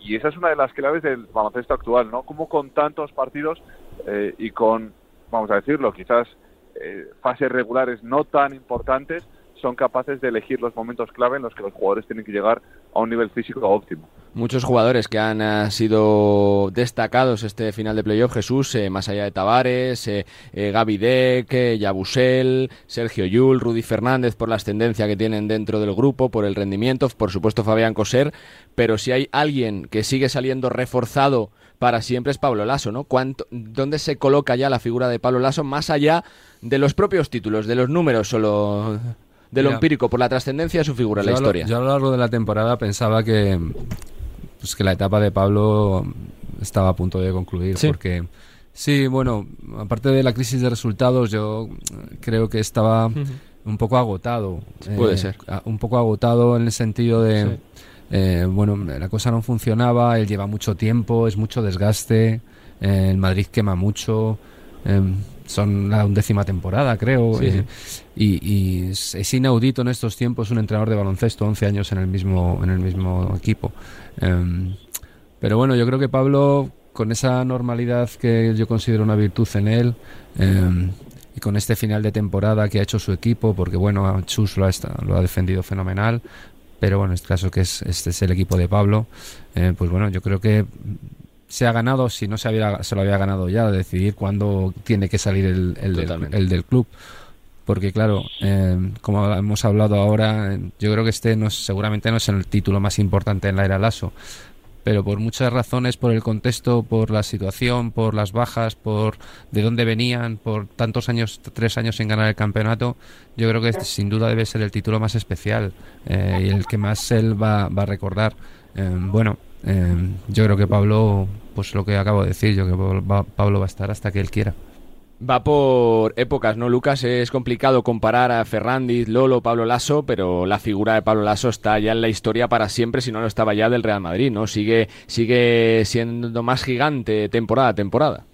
Y esa es una de las claves del baloncesto actual, ¿no? Como con tantos partidos eh, y con, vamos a decirlo, quizás eh, fases regulares no tan importantes, son capaces de elegir los momentos clave en los que los jugadores tienen que llegar a un nivel físico óptimo. Muchos jugadores que han eh, sido destacados este final de playoff, Jesús, eh, más allá de Tavares, eh, eh, Gaby Deck, eh, Yabusel, Sergio Yul, Rudy Fernández por la ascendencia que tienen dentro del grupo, por el rendimiento, por supuesto Fabián Coser, pero si hay alguien que sigue saliendo reforzado para siempre es Pablo Lasso, ¿no? ¿Cuánto, ¿Dónde se coloca ya la figura de Pablo Lasso más allá de los propios títulos, de los números solo de lo Mira, empírico, por la trascendencia de su figura en la Yo a lo- historia? Yo a lo largo de la temporada pensaba que, pues que la etapa de Pablo estaba a punto de concluir. Sí. Porque, sí, bueno, aparte de la crisis de resultados, yo creo que estaba un poco agotado. eh, Puede ser. a- Un poco agotado en el sentido de. Sí. eh, bueno, la cosa no funcionaba, él lleva mucho tiempo, es mucho desgaste, eh, el Madrid quema mucho, eh, son la undécima temporada, creo. Sí, eh, y, y es, inaudito en estos tiempos un entrenador de baloncesto, 11 años en el mismo, en el mismo equipo. Em, pero bueno, yo creo que Pablo, con esa normalidad que yo considero una virtud en él, em, y con este final de temporada que ha hecho su equipo, porque bueno, Chus lo ha, lo ha defendido fenomenal, pero bueno, en este caso que es, este es el equipo de Pablo, eh, pues bueno, yo creo que se ha ganado, si no se, había, se lo había ganado ya, decidir cuándo tiene que salir el, el, del, Totalmente. el del club. Porque claro, eh, como hemos hablado ahora, yo creo que este no seguramente no es el título más importante en la era Lasso, pero por muchas razones, por el contexto, por la situación, por las bajas, por de dónde venían, por tantos años, tres años sin ganar el campeonato, yo creo que este, sin duda debe ser el título más especial eh, y el que más él va, va a recordar. Eh, bueno, yo creo que Pablo, pues lo que acabo de decir, yo que Pablo va, Pablo va a estar hasta que él quiera. Va por épocas, ¿no, Lucas? Es complicado comparar a Ferrandiz, Lolo, Pablo Lasso, pero la figura de Pablo Lasso está ya en la historia para siempre, si no lo estaba ya del Real Madrid, ¿no? Sigue, sigue siendo más gigante temporada a temporada.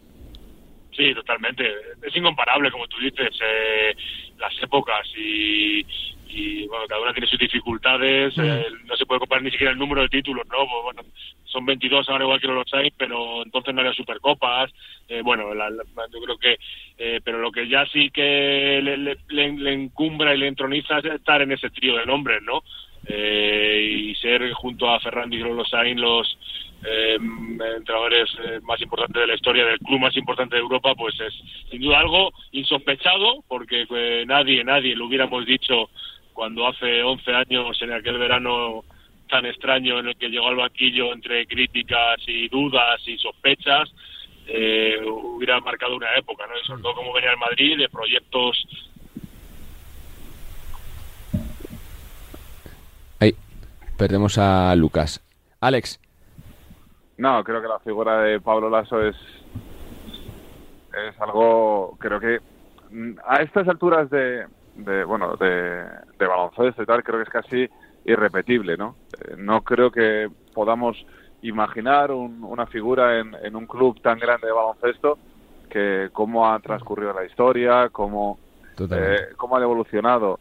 Sí, totalmente. Es incomparable, como tú dices, eh, las épocas y, y, bueno, cada una tiene sus dificultades. eh, no se puede comparar ni siquiera el número de títulos, ¿no? Pues, bueno, son 22 ahora igual que los hay, pero entonces no había supercopas. Eh, bueno, la- la- yo creo que, eh, pero lo que ya sí que le, le- le- encumbra y le entroniza es estar en ese trío de nombres, ¿no? Eh, y ser junto a Ferrandi y Lolo Sainz los eh, entrenadores más importantes de la historia del club más importante de Europa, pues es sin duda algo insospechado, porque nadie, nadie lo hubiéramos dicho cuando hace 11 años, en aquel verano tan extraño en el que llegó al banquillo entre críticas y dudas y sospechas, eh, hubiera marcado una época, ¿no? Y sobre todo como venía el Madrid, de proyectos Ahí, perdemos a Lucas. Alex, No, creo que la figura de Pablo Lasso es es algo, creo que mm, a estas alturas de, de bueno, de, de baloncesto y tal, creo que es casi irrepetible, ¿no? Eh, no creo que podamos imaginar un- una figura en, en un club tan grande de baloncesto que cómo ha transcurrido la historia, cómo, eh, cómo ha evolucionado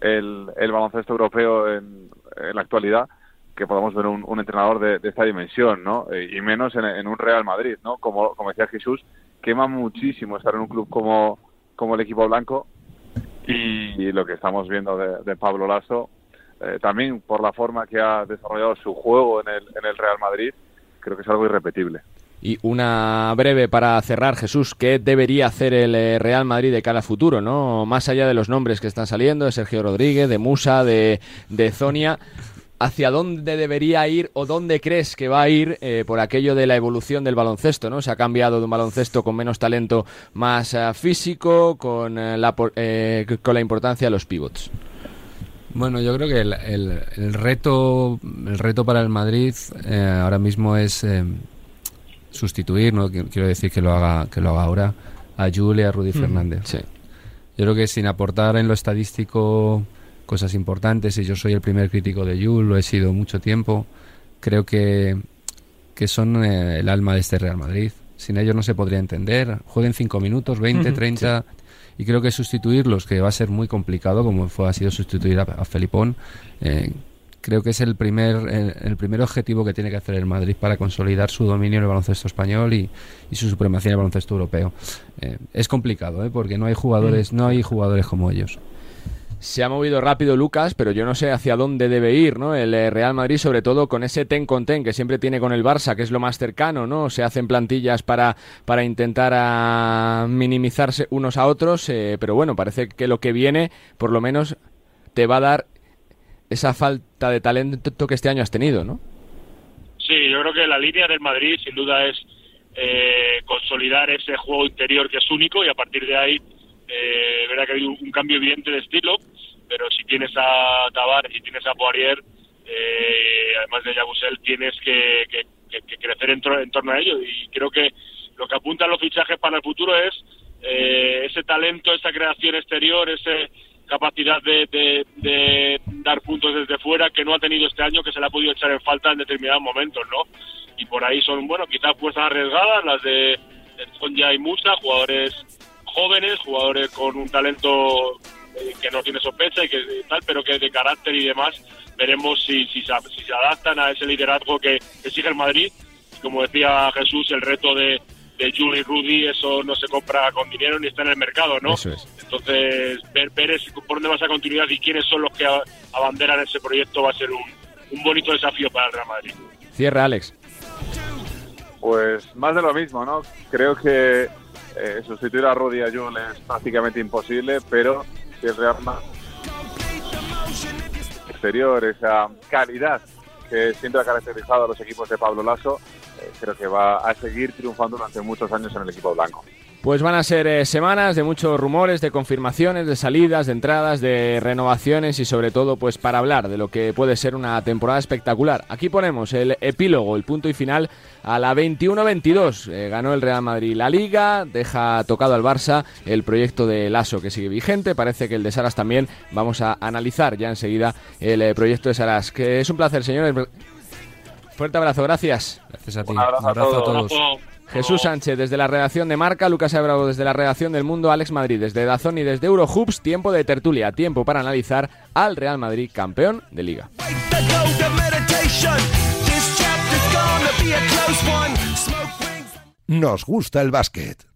el, el baloncesto europeo en, en la actualidad que podamos ver un, un entrenador de, de esta dimensión, ¿no? Eh, y menos en, en un Real Madrid, ¿no? Como, como decía Jesús, quema muchísimo estar en un club como, como el equipo blanco y lo que estamos viendo de, de Pablo Lasso, eh, también por la forma que ha desarrollado su juego en el, en el Real Madrid, creo que es algo irrepetible. y una breve para cerrar, Jesús, ¿qué debería hacer el eh, Real Madrid de cara al futuro, no? Más allá de los nombres que están saliendo, de Sergio Rodríguez, de Musa, de, de Zonia, ¿hacia dónde debería ir o dónde crees que va a ir eh, por aquello de la evolución del baloncesto, ¿no? Se ha cambiado de un baloncesto con menos talento, más eh, físico, con, eh, la, eh, con la importancia de los pivots. Bueno, yo creo que el, el- el reto el reto para el Madrid eh, ahora mismo es sustituir, no Qu- quiero decir que lo haga que lo haga ahora a Jules y a Rudy. Fernández. Sí. Yo creo que sin aportar en lo estadístico cosas importantes, y yo soy el primer crítico de Jules, lo he sido mucho tiempo, creo que, que son eh, el alma de este Real Madrid. Sin ellos no se podría entender. Jueguen 5 minutos, 20, Ujú, 30, y creo que sustituirlos, que va a ser muy complicado, como fue, ha sido sustituir a, a Felipón, eh, creo que es el primer, el, el primer objetivo que tiene que hacer el Madrid para consolidar su dominio en el baloncesto español y, y su supremacía en el baloncesto europeo. Eh, es complicado, ¿eh? porque no hay jugadores, no hay jugadores como ellos. Se ha movido rápido Lucas, pero yo no sé hacia dónde debe ir, ¿no? El eh, Real Madrid, sobre todo con ese ten con ten que siempre tiene con el Barça, que es lo más cercano, ¿no? Se hacen plantillas para, para intentar ah, minimizarse unos a otros, eh, pero bueno, parece que lo que viene, por lo menos, te va a dar esa falta de talento que este año has tenido, ¿no? Sí, yo creo que la línea del Madrid sin duda es eh, consolidar ese juego interior que es único y a partir de ahí, eh, verá que hay un, cambio evidente de estilo, pero si tienes a Tavares y tienes a Poirier, eh, además de Yabusel, tienes que, que- crecer en, en torno a ello y creo que lo que apuntan los fichajes para el futuro es eh, ese talento, esa creación exterior, esa capacidad de, de- dar puntos desde fuera que no ha tenido este año, que se le ha podido echar en falta en determinados momentos, ¿no? Y por ahí son, bueno, quizás puestas arriesgadas las de Sonja y Musa, jugadores jóvenes, jugadores con un talento eh, que no tiene sospecha y que y tal, pero que de carácter y demás veremos si, si, se, si se adaptan a ese liderazgo que exige el Madrid. Como decía Jesús, el reto de, de Juli y Rudy, eso no se compra con dinero ni está en el mercado, ¿no? Eso es. Entonces, ver, ver es- por dónde va esa continuidad y quiénes son los que abanderan ese proyecto va a ser un, un bonito desafío para el Real Madrid. Cierra, Alex. Pues más de lo mismo, ¿no? Creo que eh, sustituir a Rudy y a Jul es prácticamente imposible, pero si el Real Madrid exterior, esa calidad que siempre ha caracterizado a los equipos de Pablo Lasso, eh, creo que va a seguir triunfando durante muchos años en el equipo blanco. Pues van a ser eh, semanas de muchos rumores, de confirmaciones, de salidas, de entradas, de renovaciones y sobre todo pues para hablar de lo que puede ser una temporada espectacular. Aquí ponemos el epílogo, el punto y final a la 21-22. Eh, ganó el Real Madrid la Liga, deja tocado al Barça el proyecto de Lasso que sigue vigente, parece que el de Saras también. Vamos a analizar ya enseguida el eh, proyecto de Saras, que es un placer, señores. Fuerte abrazo, gracias. Gracias a ti. Un abrazo a todos. Jesús Sánchez desde la redacción de Marca, Lucas Abravo desde la redacción del Mundo, Alex Madrid desde Dazón y desde Eurohoops, tiempo de tertulia, tiempo para analizar al Real Madrid campeón de liga. Nos gusta el básquet.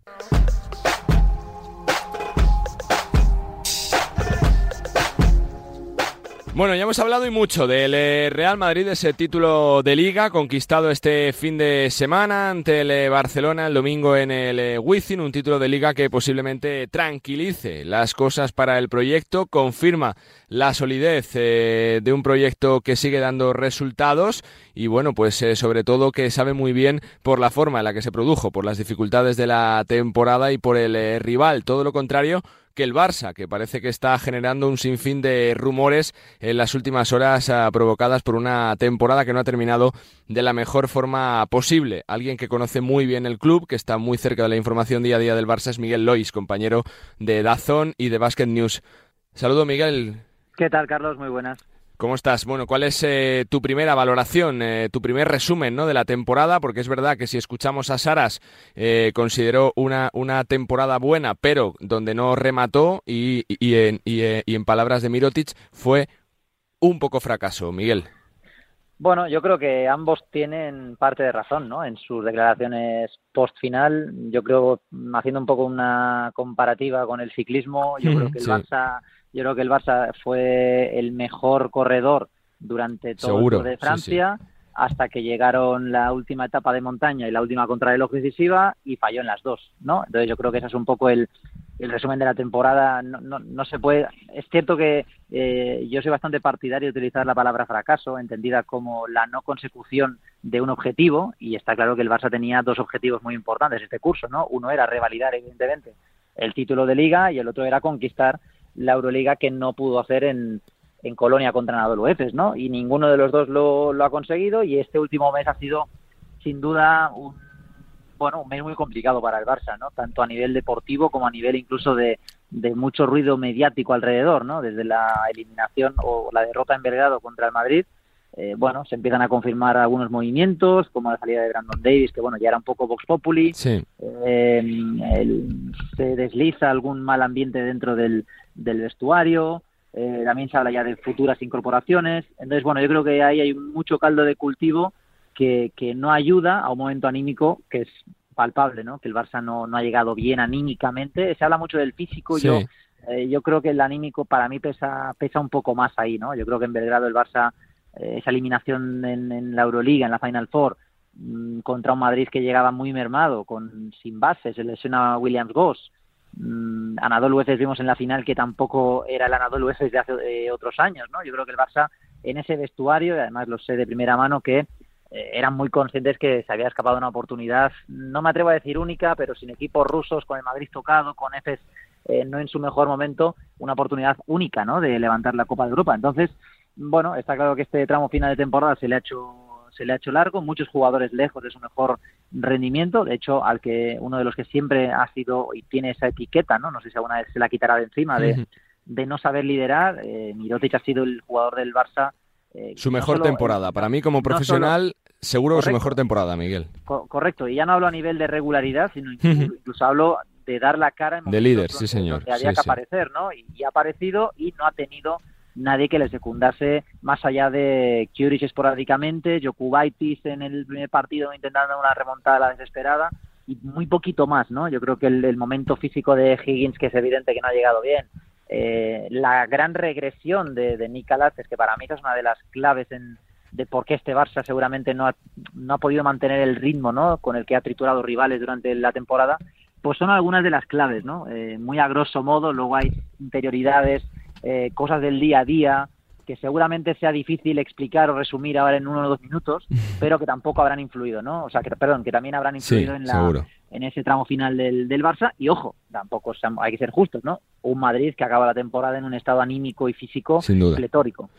Bueno, ya hemos hablado y mucho del eh, Real Madrid, ese título de liga conquistado este fin de semana ante el eh, Barcelona el domingo en el eh, Wizzing, un título de liga que posiblemente tranquilice las cosas para el proyecto, confirma la solidez de un proyecto que sigue dando resultados y bueno, pues sobre todo que sabe muy bien por la forma en la que se produjo, por las dificultades de la temporada y por el rival, todo lo contrario que el Barça, que parece que está generando un sinfín de rumores en las últimas horas ah, provocadas por una temporada que no ha terminado de la mejor forma posible. Alguien que conoce muy bien el club, que está muy cerca de la información día a día del Barça, es Miguel Lois, compañero de Dazón y de Basket News. Saludo, Miguel. ¿Qué tal, Carlos? Muy buenas. ¿Cómo estás? Bueno, ¿cuál es eh, tu primera valoración, eh, tu primer resumen ¿no? de la temporada? Porque es verdad que si escuchamos a Saras, eh, consideró una, una temporada buena, pero donde no remató y, y- y en, y, eh, y en palabras de Mirotic fue un poco fracaso, Miguel. Bueno, yo creo que ambos tienen parte de razón, ¿no? En sus declaraciones post final, yo creo, haciendo un poco una comparativa con el ciclismo, yo creo que el Sí. Barça, yo creo que el Barça fue el mejor corredor durante todo Seguro, el Tour de sí, sí. Francia, hasta que llegaron la última etapa de montaña y la última contrarreloj decisiva y falló en las dos, ¿no? Entonces yo creo que ese es un poco el, el resumen de la temporada. No, no, no se puede. Es cierto que eh, yo soy bastante partidario de utilizar la palabra fracaso, entendida como la no consecución de un objetivo, y está claro que el Barça tenía dos objetivos muy importantes este curso, ¿no? Uno era revalidar, evidentemente, el título de liga y el otro era conquistar la Euroliga que no pudo hacer en, en Colonia contra Anadolu Efes, ¿no? Y ninguno de los dos lo, lo ha conseguido y este último mes ha sido sin duda un bueno, un mes muy complicado para el Barça, ¿no? Tanto a nivel deportivo como a nivel incluso de, de mucho ruido mediático alrededor, ¿no? Desde la eliminación o la derrota en Belgrado contra el Madrid, eh, bueno, se empiezan a confirmar algunos movimientos, como la salida de Brandon Davis, que bueno, ya era un poco Vox Populi, Sí. eh, el- se desliza algún mal ambiente dentro del, del vestuario, eh, también se habla ya de futuras incorporaciones. Entonces, bueno, yo creo que ahí hay mucho caldo de cultivo que, que no ayuda a un momento anímico que es palpable, ¿no? Que el Barça no, no ha llegado bien anímicamente. Se habla mucho del físico, Sí. yo eh, yo creo que el anímico para mí pesa pesa un poco más ahí, ¿no? Yo creo que en Belgrado el Barça eh, esa eliminación en, en la Euroliga, en la Final Four, mm, contra un Madrid que llegaba muy mermado, con sin bases, se lesiona a Williams Goss. Mm, Anadolu Efes vimos en la final que tampoco era el Anadolu Efes de hace eh, otros años, ¿no? Yo creo que el Barça en ese vestuario, y además lo sé de primera mano, que eh, eran muy conscientes que se había escapado una oportunidad, no me atrevo a decir única, pero sin equipos rusos, con el Madrid tocado, con Efes eh, no en su mejor momento, una oportunidad única, ¿no? De levantar la Copa de Europa. Entonces, bueno, está claro que este tramo final de temporada se le ha hecho se le ha hecho largo, muchos jugadores lejos de su mejor rendimiento, de hecho, al que uno de los que siempre ha sido y tiene esa etiqueta, ¿no? No sé si alguna vez se la quitará de encima de, no saber liderar, eh, Mirotic ha sido el jugador del Barça eh, Su no mejor solo- temporada. Para mí, como no profesional, seguro que su mejor temporada, Miguel. Co- correcto, y ya no hablo a nivel de regularidad, sino incluso, incluso hablo de dar la cara en De líder, sí, señor. donde había Sí, que sí. aparecer, ¿no? Y, y ha aparecido y no ha tenido nadie que le secundase más allá de Curic esporádicamente, Jokubaitis en el primer partido intentando una remontada a la desesperada y muy poquito más, ¿no? Yo creo que el, momento físico de Higgins, que es evidente que no ha llegado bien, eh, la gran regresión de, de Nick Alaces, que para mí es una de las claves en, de por qué este Barça seguramente no ha, no ha podido mantener el ritmo ¿no? con el que ha triturado rivales durante la temporada, pues son algunas de las claves, ¿no? Eh, muy a grosso modo, luego hay interioridades, eh, cosas del día a día que seguramente sea difícil explicar o resumir ahora en uno o dos minutos, pero que tampoco habrán influido, ¿no? O sea, que, perdón, que también habrán Sí, influido en, la, seguro. en ese tramo final del, del Barça. Y ojo, tampoco hay que ser justos, ¿no? Un Madrid que acaba la temporada en un estado anímico y físico pletórico.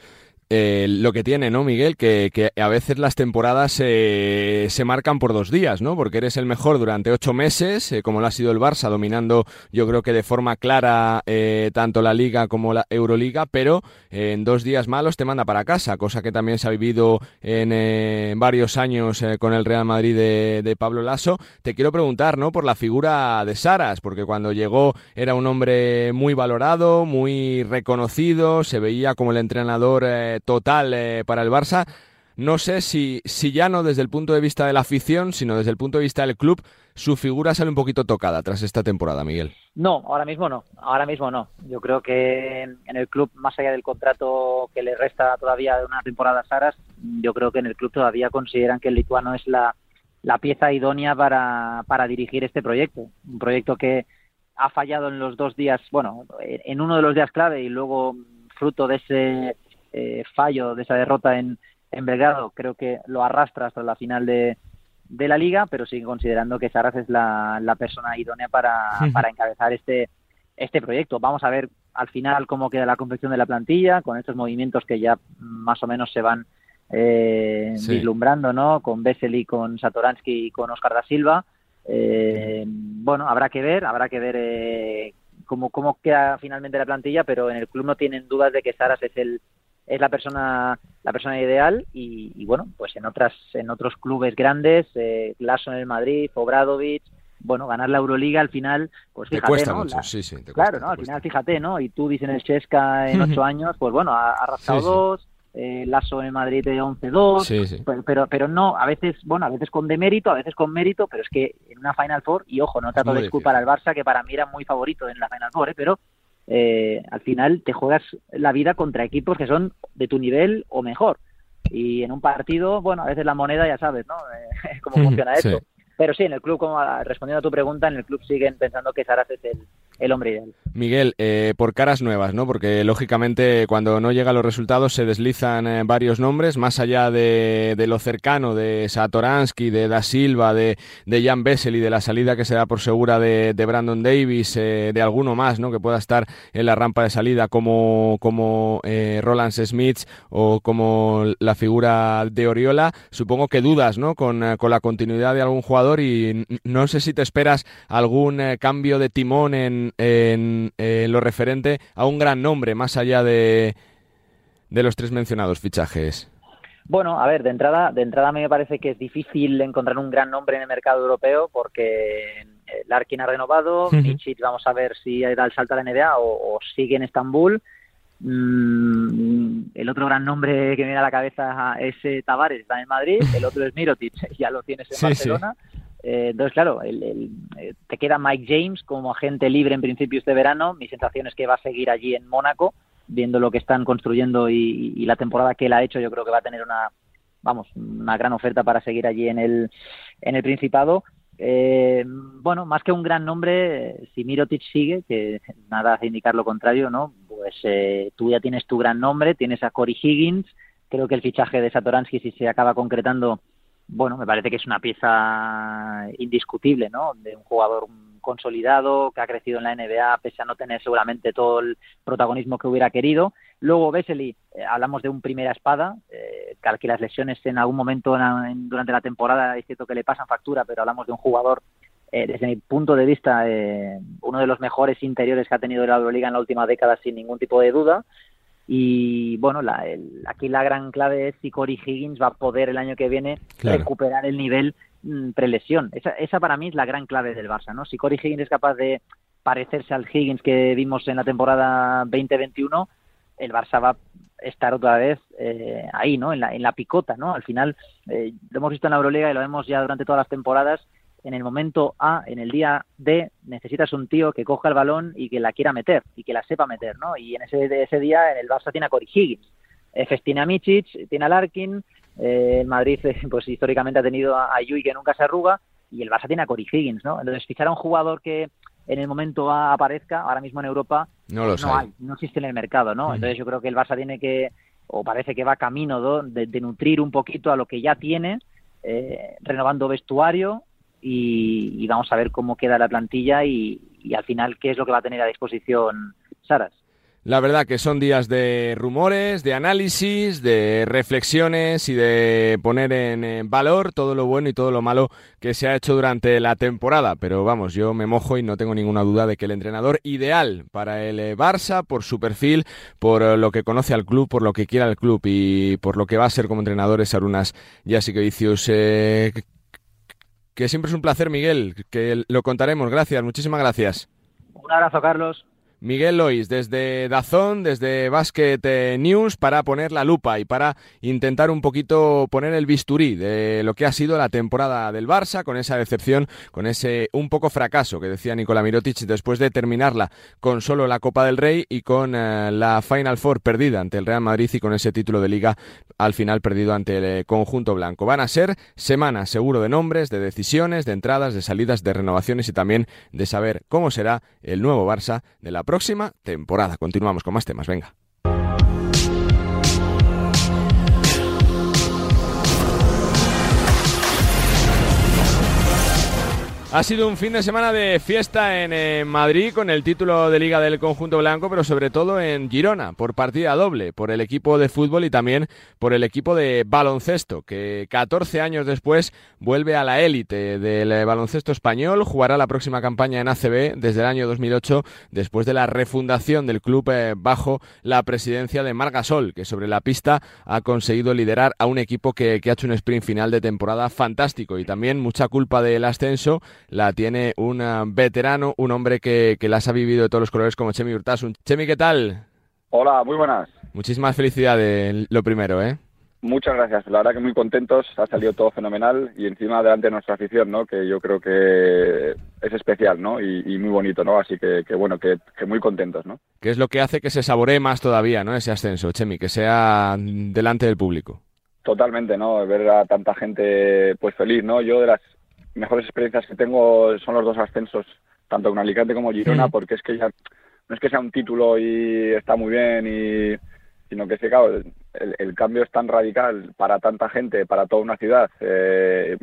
Eh, lo que tiene, ¿no, Miguel? Que, que a veces las temporadas eh, se marcan por dos días, ¿no? Porque eres el mejor durante ocho meses, eh, como lo ha sido el Barça, dominando yo creo que de forma clara tanto la Liga como la Euroliga, pero en dos días malos te manda para casa, cosa que también se ha vivido en varios años con el Real Madrid de, de Pablo Lasso. Te quiero preguntar, ¿no? Por la figura de Saras, porque cuando llegó era un hombre muy valorado, muy reconocido, se veía como el entrenador total eh, para el Barça. No sé si, si ya no desde el punto de vista de la afición, sino desde el punto de vista del club, su figura sale un poquito tocada tras esta temporada, Miguel. No, ahora mismo no, ahora mismo no. Yo creo que en el club, más allá del contrato que le resta todavía de una temporada a Saras, yo creo que en el club todavía consideran que el lituano es la, la pieza idónea para, para dirigir este proyecto. Un proyecto que ha fallado en los dos días, bueno, en uno de los días clave y luego fruto de ese eh, fallo, de esa derrota en, en Belgrado, creo que lo arrastra hasta la final de, de la liga, pero sigue considerando que Saras es la, la persona idónea para, para encabezar este, este proyecto. Vamos a ver al final cómo queda la confección de la plantilla, con estos movimientos que ya más o menos se van eh, Sí. vislumbrando, ¿no? Con Vesely, con Satoransky y con Oscar da Silva. Eh, bueno, habrá que ver, habrá que ver eh, cómo, cómo queda finalmente la plantilla, pero en el club no tienen dudas de que Saras es el es la persona la persona ideal y, y, bueno pues en otras en otros clubes grandes eh, Lasso en el Madrid Obradovic bueno ganar la Euroliga al final pues Te fíjate cuesta ¿no? mucho, La- sí, sí. te claro cuesta, no te al final fíjate no y tú dices en el Chesca en ocho años pues bueno ha, ha rascado Sí, sí. dos eh, Lasso en Madrid de 11-2 Sí, sí. pero, pero pero no a veces bueno a veces con demérito a veces con mérito pero es que en una Final Four y ojo no trato de disculpar al Barça que para mí era muy favorito en la Final Four ¿eh? pero eh, al final te juegas la vida contra equipos que son de tu nivel o mejor. Y en un partido, bueno, a veces la moneda ya sabes, ¿no? Eh, cómo funciona Sí. esto. Pero sí, en el club, como a- respondiendo a tu pregunta, en el club siguen pensando que Saras es el, el hombre ideal. Miguel, eh, por caras nuevas, ¿no? Porque lógicamente cuando no llegan los resultados se deslizan eh, varios nombres, más allá de, de lo cercano de Satoransky, de Da Silva, de, de Jan Bessel y de la salida que se da por segura de, de Brandon Davis, eh, de alguno más, ¿no? Que pueda estar en la rampa de salida como, como eh, Roland Smith o como la figura de Oriola. Supongo que dudas, ¿no? Con, eh, con la continuidad de algún jugador y no sé si te esperas algún cambio de timón en, en, eh, lo referente a un gran nombre, más allá de, de los tres mencionados fichajes. Bueno, a ver, de entrada, de entrada a mí me parece que es difícil encontrar un gran nombre en el mercado europeo porque eh, Larkin ha renovado. Michic vamos a ver si da el salto a la NBA o, o sigue en Estambul. Mm, el otro gran nombre que me viene a la cabeza es eh, Tavares, está en Madrid, el otro es Mirotic, ya lo tienes en Sí, Barcelona. Eh, entonces, claro, el- el- eh, te queda Mike James como agente libre en principio este verano. Mi sensación es que va a seguir allí en Mónaco, viendo lo que están construyendo y, la temporada que él ha hecho. Yo creo que va a tener una, vamos, una gran oferta para seguir allí en el, en el Principado. Eh, bueno, más que un gran nombre, si Mirotic sigue, que nada hace indicar lo contrario, ¿no? Pues eh, tú ya tienes tu gran nombre, tienes a Corey Higgins. Creo que el fichaje de Satoransky, si se acaba concretando, bueno, me parece que es una pieza indiscutible, ¿no? De un jugador consolidado, que ha crecido en la NBA, pese a no tener seguramente todo el protagonismo que hubiera querido. Luego, Vesely, eh, hablamos de un primera espada, eh, que las lesiones en algún momento en- en- durante la temporada es cierto que le pasan factura, pero hablamos de un jugador, eh, desde mi punto de vista, eh, uno de los mejores interiores que ha tenido la Euroliga en la última década, sin ningún tipo de duda. Y bueno, la- el- aquí la gran clave es si Corey Higgins va a poder el año que viene Claro. recuperar el nivel mm, prelesión. Esa, esa para mí es la gran clave del Barça, ¿no? Si Corey Higgins es capaz de parecerse al Higgins que vimos en la temporada 2021, el Barça va a estar otra vez eh, ahí, ¿no? En la, en la picota, ¿no? Al final, eh, lo hemos visto en la Euroliga y lo vemos ya durante todas las temporadas. En el momento A, en el día D, necesitas un tío que coja el balón y que la quiera meter y que la sepa meter, ¿no? Y en ese, ese día, en el Barça tiene a Corey Higgins. Eh, Festina Micic, tiene a Larkin, eh, el Madrid, pues históricamente ha tenido a, a Yui que nunca se arruga, y el Barça tiene a Corey Higgins, ¿no? Entonces, fichar a un jugador que en el momento A aparezca, ahora mismo en Europa, No los no hay. no existe en el mercado, ¿no? Ujú. Entonces yo creo que el Barça tiene que o parece que va camino ¿no? de, de nutrir un poquito a lo que ya tiene, eh, renovando vestuario y, vamos a ver cómo queda la plantilla y, al final qué es lo que va a tener a disposición Saras. La verdad que son días de rumores, de análisis, de reflexiones y de poner en valor todo lo bueno y todo lo malo que se ha hecho durante la temporada. Pero vamos, yo me mojo y no tengo ninguna duda de que el entrenador ideal para el eh, Barça, por su perfil, por eh, lo que conoce al club, por lo que quiera el club y por lo que va a ser como entrenador es Arunas Jasikevicius. Eh, que siempre es un placer, Miguel, que lo contaremos. Gracias, muchísimas gracias. Un abrazo, Carlos. Miguel Lois, desde Dazón, desde Basket eh, News, para poner la lupa y para intentar un poquito poner el bisturí de lo que ha sido la temporada del Barça, con esa decepción, con ese un poco fracaso que decía Nicola Mirotic después de terminarla con solo la Copa del Rey y con eh, la Final Four perdida ante el Real Madrid y con ese título de liga al final perdido ante el eh, conjunto blanco. Van a ser semanas seguro de nombres, de decisiones, de entradas, de salidas, de renovaciones y también de saber cómo será el nuevo Barça de la próxima temporada. Continuamos con más temas, venga. Ha sido un fin de semana de fiesta en eh, Madrid con el título de Liga del Conjunto Blanco, pero sobre todo en Girona, por partida doble, por el equipo de fútbol y también por el equipo de baloncesto, que 14 años después vuelve a la élite del eh, baloncesto español, jugará la próxima campaña en ACB desde el año 2008, después de la refundación del club eh, bajo la presidencia de Margasol, que sobre la pista ha conseguido liderar a un equipo que, que ha hecho un sprint final de temporada fantástico y también mucha culpa del ascenso la tiene un veterano, un hombre que, que, las ha vivido de todos los colores como Chemi Urtasun. Chemi, ¿qué tal? Hola, muy buenas. Muchísimas felicidades, lo primero, ¿eh? Muchas gracias. La verdad que muy contentos, ha salido todo fenomenal y encima delante de nuestra afición, ¿no? Que yo creo que es especial, ¿no? Y, y muy bonito, ¿no? Así que, que bueno, que, que, muy contentos, ¿no? ¿Qué es lo que hace que se saboree más todavía, ¿no? Ese ascenso, Chemi, que sea delante del público. Totalmente, ¿no? Ver a tanta gente, pues feliz, ¿no? Yo de las mejores experiencias que tengo son los dos ascensos, tanto con Alicante como Girona, mm. porque es que ya no es que sea un título y está muy bien, y, sino que es que, claro, el, el, cambio es tan radical para tanta gente, para toda una ciudad, eh,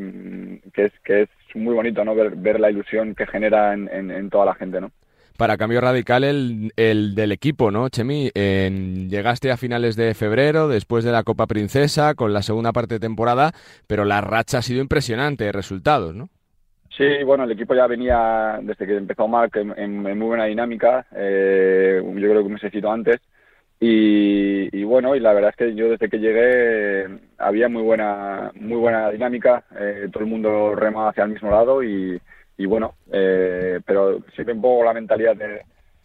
que, es, que es muy bonito no ver, ver la ilusión que genera en, en, en toda la gente. ¿no? Para cambio radical el, el del equipo, ¿no, Chemi? Llegaste a finales de febrero, después de la Copa Princesa, con la segunda parte de temporada, pero la racha ha sido impresionante de resultados, ¿no? Sí, bueno, el equipo ya venía, desde que empezó Marc, en, en, en muy buena dinámica, eh, yo creo que un mesecito antes, y, y, bueno, y la verdad es que yo desde que llegué había muy buena, muy buena dinámica, eh, todo el mundo remaba hacia el mismo lado y y bueno, eh, pero siempre un poco la mentalidad de,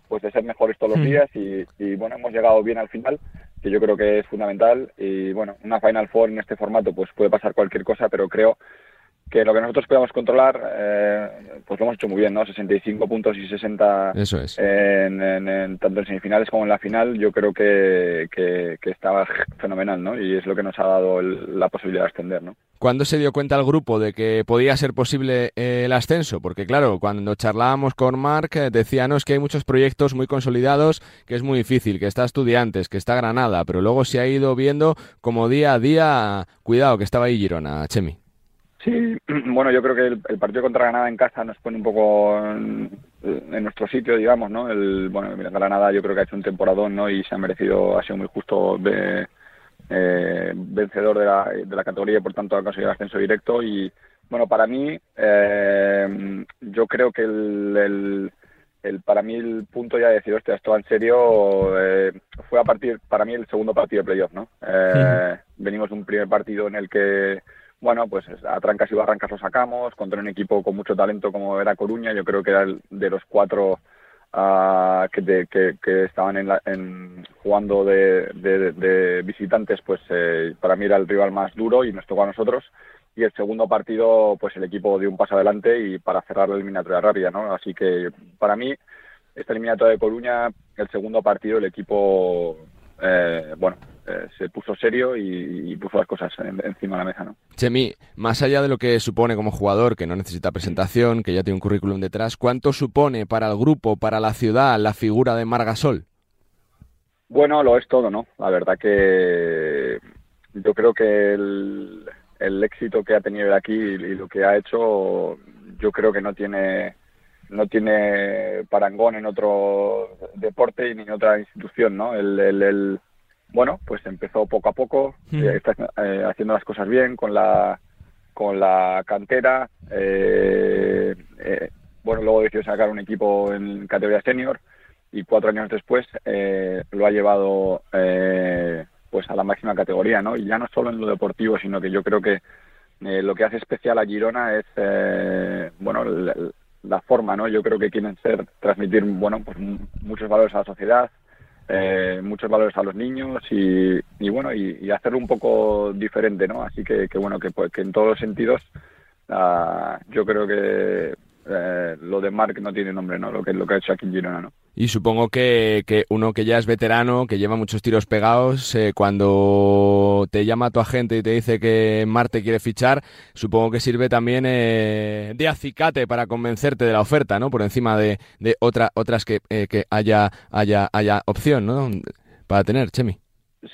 pues de ser mejores todos los días y, y, bueno, hemos llegado bien al final, que yo creo que es fundamental. Y bueno, una Final Four en este formato pues puede pasar cualquier cosa, pero creo que lo que nosotros podemos controlar, eh, pues lo hemos hecho muy bien, ¿no? 65 puntos y 60 Eso es. en, en, en, tanto en semifinales como en la final, yo creo que, que, que estaba fenomenal, ¿no? Y es lo que nos ha dado el, la posibilidad de ascender, ¿no? ¿Cuándo se dio cuenta el grupo de que podía ser posible eh, el ascenso? Porque claro, cuando charlábamos con Mark eh, decíanos que hay muchos proyectos muy consolidados, que es muy difícil, que está Estudiantes, que está Granada, pero luego se ha ido viendo como día a día, cuidado, que estaba ahí Girona, Chemi. Sí, bueno, yo creo que el, el, partido contra Granada en casa nos pone un poco en, en, nuestro sitio, digamos, ¿no? El, bueno, Granada yo creo que ha hecho un temporadón, ¿no? Y se ha merecido, ha sido muy justo de, eh, vencedor de la, de la categoría y por tanto ha conseguido el ascenso directo. Y bueno, para mí, eh, yo creo que el, el, el, para mí el punto ya de decir, hostia, esto en serio, eh, fue a partir, para mí el segundo partido de playoff, ¿no? Eh, sí. Venimos de un primer partido en el que bueno, pues a trancas y barrancas lo sacamos, contra un equipo con mucho talento como era Coruña, yo creo que era el de los cuatro uh, que, de, que, estaban en la, en, jugando de, de, de, visitantes, pues eh, para mí era el rival más duro y nos tocó a nosotros. Y el segundo partido, pues el equipo dio un paso adelante y para cerrar la eliminatoria rápida, ¿no? Así que para mí, esta eliminatoria de Coruña, el segundo partido, el equipo, eh, bueno, eh, se puso serio y, y puso las cosas en, encima de la mesa. ¿no? Chemi, más allá de lo que supone como jugador, que no necesita presentación, que ya tiene un currículum detrás, ¿cuánto supone para el grupo, para la ciudad, la figura de Margasol? Bueno, lo es todo, ¿no? La verdad que yo creo que el, el éxito que ha tenido él aquí y lo que ha hecho, yo creo que no tiene no tiene parangón en otro deporte ni en otra institución, ¿no? El, el, el- bueno, pues empezó poco a poco, Mm. eh, está eh, haciendo las cosas bien con la con la cantera. eh, eh, bueno, luego decidió sacar un equipo en categoría senior y cuatro años después eh, lo ha llevado eh, pues a la máxima categoría, ¿no? Y ya no solo en lo deportivo, sino que yo creo que lo que hace especial a Girona es eh, bueno la, la forma, ¿no? Yo creo que quieren ser transmitir bueno pues muchos valores a la sociedad, eh, muchos valores a los niños y, y bueno y, y hacerlo un poco diferente, ¿no? Así que, que bueno que, pues, que en todos los sentidos ah, yo creo que eh, lo de Marc no tiene nombre, ¿no? Lo que lo que ha hecho aquí en Girona, ¿no? Y supongo que, que uno que ya es veterano, que lleva muchos tiros pegados, eh, cuando te llama tu agente y te dice que Marte quiere fichar, supongo que sirve también eh, de acicate para convencerte de la oferta, ¿no? Por encima de, de otra, otras que, eh, que haya, haya, haya opción, ¿no? Para tener, Chemi.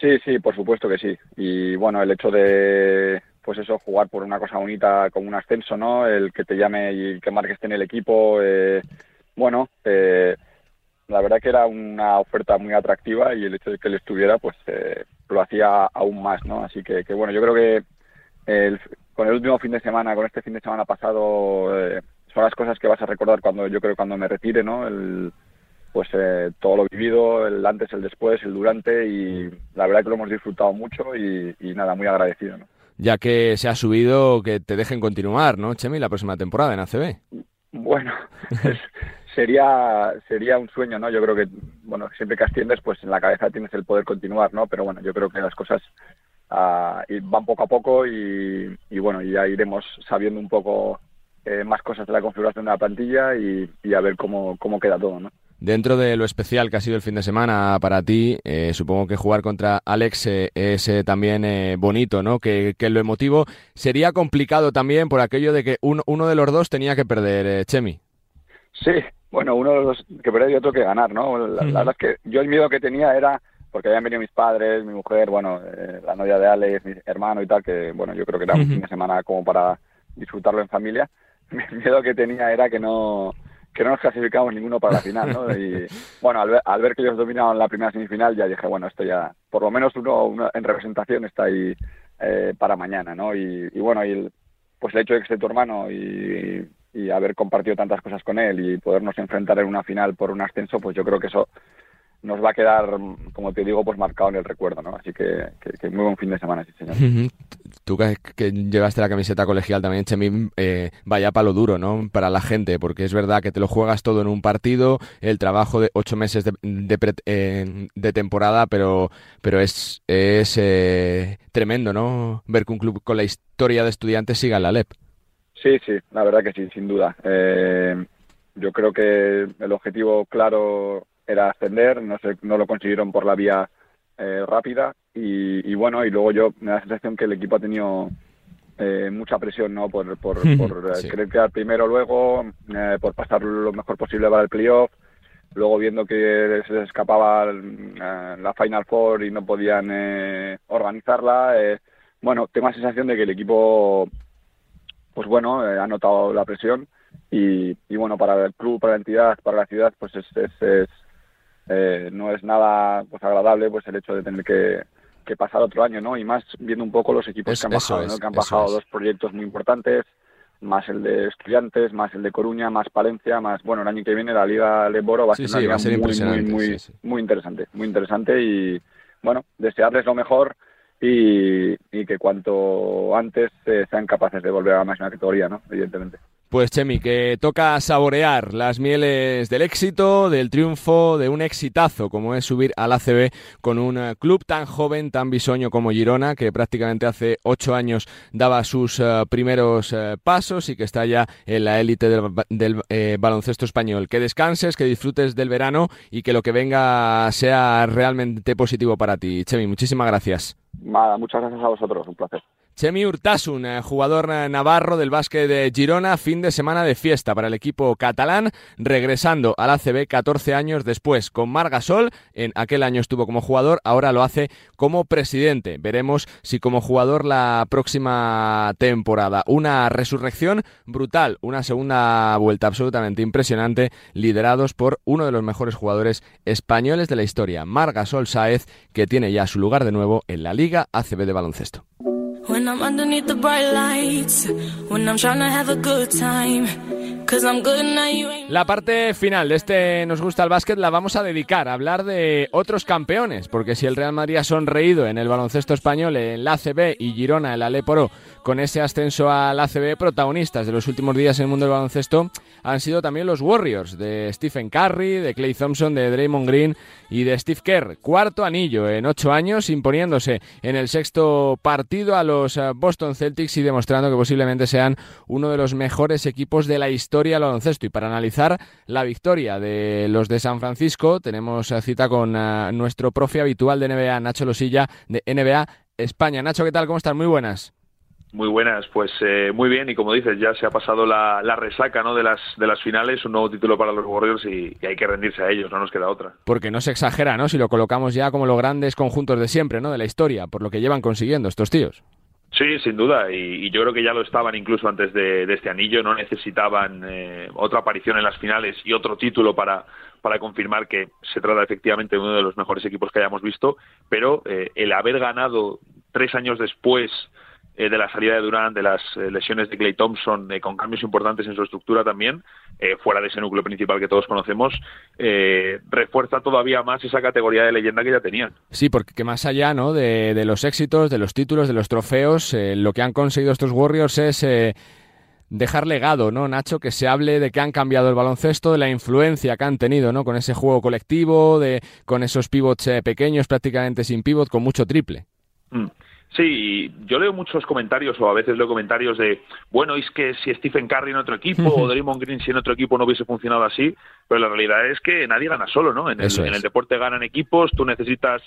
Sí, sí, por supuesto que sí. Y bueno, el hecho de, pues eso, jugar por una cosa bonita como un ascenso, ¿no? El que te llame y que marques en el equipo, eh, bueno, eh, la verdad que era una oferta muy atractiva y el hecho de que él estuviera, pues eh, lo hacía aún más, ¿no? Así que, bueno, yo creo que el- con el último fin de semana, con este fin de semana pasado, eh, son las cosas que vas a recordar cuando yo creo cuando me retire, ¿no? El, pues eh, todo lo vivido, el antes, el después, el durante y la verdad que lo hemos disfrutado mucho y, y nada, muy agradecido, ¿no? Ya que se ha subido, que te dejen continuar, ¿no, Chemi, la próxima temporada en ACB? Bueno, sería sería un sueño, ¿no? Yo creo que, bueno, siempre que asciendes, pues en la cabeza tienes el poder continuar, ¿no? Pero bueno, yo creo que las cosas ah, van poco a poco y, y bueno, ya iremos sabiendo un poco eh, más cosas de la configuración de la plantilla y, y a ver cómo, cómo queda todo, ¿no? Dentro de lo especial que ha sido el fin de semana para ti, eh, supongo que jugar contra Alex eh, es eh, también eh, bonito, ¿no? Que, que lo emotivo sería complicado también por aquello de que uno, uno de los dos tenía que perder, eh, Chemi. Sí, bueno, uno de los que perder y otro que ganar, ¿no? La, la verdad es que yo el miedo que tenía era porque habían venido mis padres, mi mujer, bueno, eh, la novia de Alex, mi hermano y tal, que bueno, yo creo que era un fin de semana como para disfrutarlo en familia. El miedo que tenía era que no que no nos clasificamos ninguno para la final, ¿no? Y bueno, al ver, al ver que ellos dominaron la primera semifinal, ya dije, bueno, esto ya, por lo menos uno, uno en representación está ahí eh, para mañana, ¿no? Y, y bueno, y el, pues el hecho de que esté tu hermano y, y haber compartido tantas cosas con él y podernos enfrentar en una final por un ascenso, pues yo creo que eso nos va a quedar, como te digo, pues marcado en el recuerdo, ¿no? Así que, que, que muy buen fin de semana, sí, señor. Tú que, que llevaste la camiseta colegial también, Chemi, eh, vaya palo duro, ¿no? Para la gente, porque es verdad que te lo juegas todo en un partido, el trabajo de ocho meses de, de, pre- eh, de temporada, pero, pero es, es eh, tremendo, ¿no? Ver que un club con la historia de estudiantes siga en la LEP. Sí, sí, la verdad que sí, sin duda. Eh, yo creo que el objetivo claro era ascender, no, sé, no lo consiguieron por la vía eh, rápida y, y bueno, y luego yo me da la sensación que el equipo ha tenido eh, mucha presión, ¿no? Por, por, por eh, Sí. querer quedar primero luego, eh, por pasar lo mejor posible para el playoff, luego viendo que se les escapaba eh, la Final Four y no podían eh, organizarla. bueno, tengo la sensación de que el equipo pues bueno, ha notado la presión y, y bueno, para el club, para la entidad, para la ciudad, pues es, es, es, eh, no es nada pues agradable pues el hecho de tener que, que pasar otro año, ¿no? Y más viendo un poco los equipos Es- que han bajado, ¿no? Que han bajado dos proyectos muy importantes, más el de Estudiantes, más el de Coruña, más Palencia, más, bueno, el año que viene la Liga Leboro va a Sí, ser una sí, liga va a ser muy, muy, muy, sí. muy interesante, muy interesante y, bueno, desearles lo mejor y, y que cuanto antes eh, sean capaces de volver a la máxima categoría, ¿no? Evidentemente. Pues Chemi, que toca saborear las mieles del éxito, del triunfo, de un exitazo como es subir al ACB con un eh, club tan joven, tan bisoño como Girona, que prácticamente hace ocho años daba sus eh, primeros eh, pasos y que está ya en la élite del, ba- del, baloncesto español. Que descanses, que disfrutes del verano y que lo que venga sea realmente positivo para ti. Chemi, muchísimas gracias. nada, muchas gracias a vosotros, un placer. Chemi Urtasun, eh, jugador eh, navarro del básquet de Girona, fin de semana de fiesta para el equipo catalán, regresando al ACB 14 años después con Margasol. En aquel año estuvo como jugador, ahora lo hace como presidente. Veremos si como jugador la próxima temporada. Una resurrección brutal, una segunda vuelta absolutamente impresionante, liderados por uno de los mejores jugadores españoles de la historia, Margasol Saez, que tiene ya su lugar de nuevo en la Liga ACB de baloncesto. When I'm the bright lights, when I'm trying to have a good time. La parte final de este Nos gusta el básquet la vamos a dedicar a hablar de otros campeones, porque si el Real Madrid ha sonreído en el baloncesto español, en la ACB y Girona en la Leporo con ese ascenso al ACB, protagonistas de los últimos días en el mundo del baloncesto han sido también los Warriors de Stephen Curry, de Clay Thompson, de Draymond Green y de Steve Kerr. Cuarto anillo en ocho años, imponiéndose en el sexto partido a los eh, Boston Celtics y demostrando que posiblemente sean uno de los mejores equipos de la historia del baloncesto. Y para analizar la victoria de los de San Francisco, tenemos eh, cita con eh, nuestro profe habitual de NBA, Nacho Losilla, de NBA España. Nacho, ¿qué tal? ¿Cómo estás? Muy buenas. Muy buenas, pues eh, muy bien y como dices ya se ha pasado la, la resaca ¿no? de las de las finales, un nuevo título para los Warriors y, y hay que rendirse a ellos, no nos queda otra. Porque no se exagera, ¿no? Si lo colocamos ya como los grandes conjuntos de siempre, ¿no? De la historia, por lo que llevan consiguiendo estos tíos. Sí, sin duda, y, y yo creo que ya lo estaban incluso antes de, de este anillo, no necesitaban eh, otra aparición en las finales y otro título para, para confirmar que se trata efectivamente de uno de los mejores equipos que hayamos visto, pero eh, el haber ganado tres años después eh, de la salida de Durant, de las eh, lesiones de Clay Thompson, eh, con cambios importantes en su estructura también, eh, fuera de ese núcleo principal que todos conocemos, eh, refuerza todavía más esa categoría de leyenda que ya tenían. Sí, porque que más allá ¿no? de, de los éxitos, de los títulos, de los trofeos, eh, lo que han conseguido estos Warriors es dejar legado, ¿no, Nacho? Que se hable de que han cambiado el baloncesto, de la influencia que han tenido, ¿no? Con ese juego colectivo, de con esos pivots eh, pequeños, prácticamente sin pivot, con mucho triple. Mm. Sí, yo leo muchos comentarios, o a veces leo comentarios de, bueno, es que si Stephen Curry en otro equipo o Draymond Green si en otro equipo no hubiese funcionado así, pero la realidad es que nadie gana solo, ¿no? En el, en el deporte ganan equipos, tú necesitas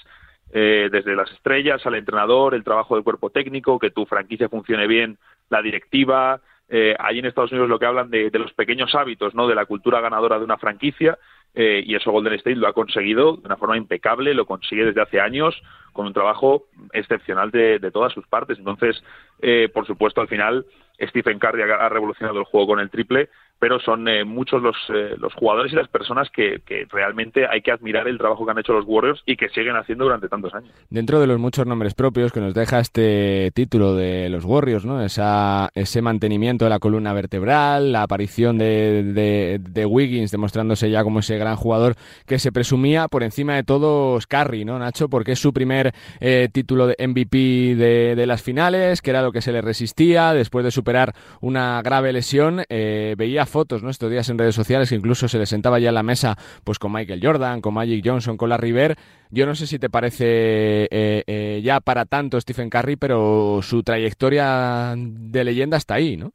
eh, desde las estrellas al entrenador, el trabajo del cuerpo técnico, que tu franquicia funcione bien, la directiva. Eh, ahí en Estados Unidos lo que hablan de, de los pequeños hábitos, ¿no? De la cultura ganadora de una franquicia. Eh, y eso Golden State lo ha conseguido de una forma impecable, lo consigue desde hace años con un trabajo excepcional de, de todas sus partes. Entonces, eh, por supuesto, al final Stephen Curry ha, ha revolucionado el juego con el triple, pero son eh, muchos los, eh, los jugadores y las personas que, que realmente hay que admirar el trabajo que han hecho los Warriors y que siguen haciendo durante tantos años. Dentro de los muchos nombres propios que nos deja este título de los Warriors, ¿no? Esa, ese mantenimiento de la columna vertebral, la aparición de, de, Wiggins demostrándose ya como ese gran jugador que se presumía por encima de todos Curry, ¿no, Nacho? Porque es su primer eh, título de MVP de, de las finales, que era lo que se le resistía después de superar una grave lesión. Eh, veía fotos, ¿no? Estos días en redes sociales que incluso se le sentaba ya en la mesa, pues con Michael Jordan, con Magic Johnson, con Larry Bird. Yo no sé si te parece eh, eh, ya para tanto Stephen Curry, pero su trayectoria de leyenda está ahí, ¿no?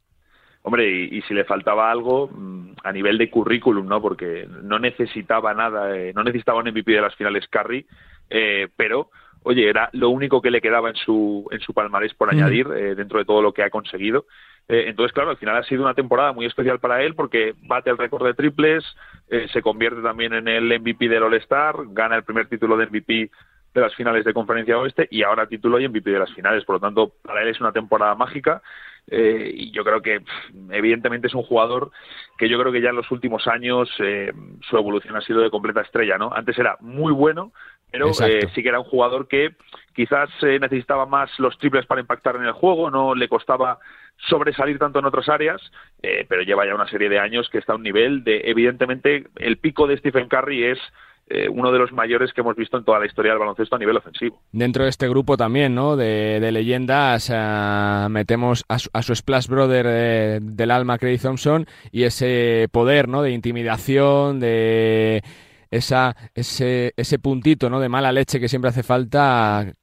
Hombre, y, y si le faltaba algo mm, a nivel de currículum, ¿no? Porque no necesitaba nada, eh, no necesitaba un MVP de las finales Curry, eh, pero oye, era lo único que le quedaba en su en su palmarés por Mm. añadir eh, dentro de todo lo que ha conseguido. Eh, entonces, claro, al final ha sido una temporada muy especial para él porque bate el récord de triples, eh, se convierte también en el MVP del All-Star, gana el primer título de MVP de las finales de Conferencia Oeste y ahora título y MVP de las finales. Por lo tanto, para él es una temporada mágica eh, y yo creo que evidentemente es un jugador que yo creo que ya en los últimos años eh, su evolución ha sido de completa estrella, ¿no? Antes era muy bueno, pero eh, sí que era un jugador que quizás eh, necesitaba más los triples para impactar en el juego, no le costaba sobresalir tanto en otras áreas, eh, pero lleva ya una serie de años que está a un nivel de, evidentemente, el pico de Stephen Curry es eh, uno de los mayores que hemos visto en toda la historia del baloncesto a nivel ofensivo. Dentro de este grupo también, ¿no? De, de leyendas, eh, metemos a su, a su Splash Brother del alma, Craig Thompson, y ese poder, ¿no? De intimidación, de esa, ese, ese puntito, ¿no? De mala leche que siempre hace falta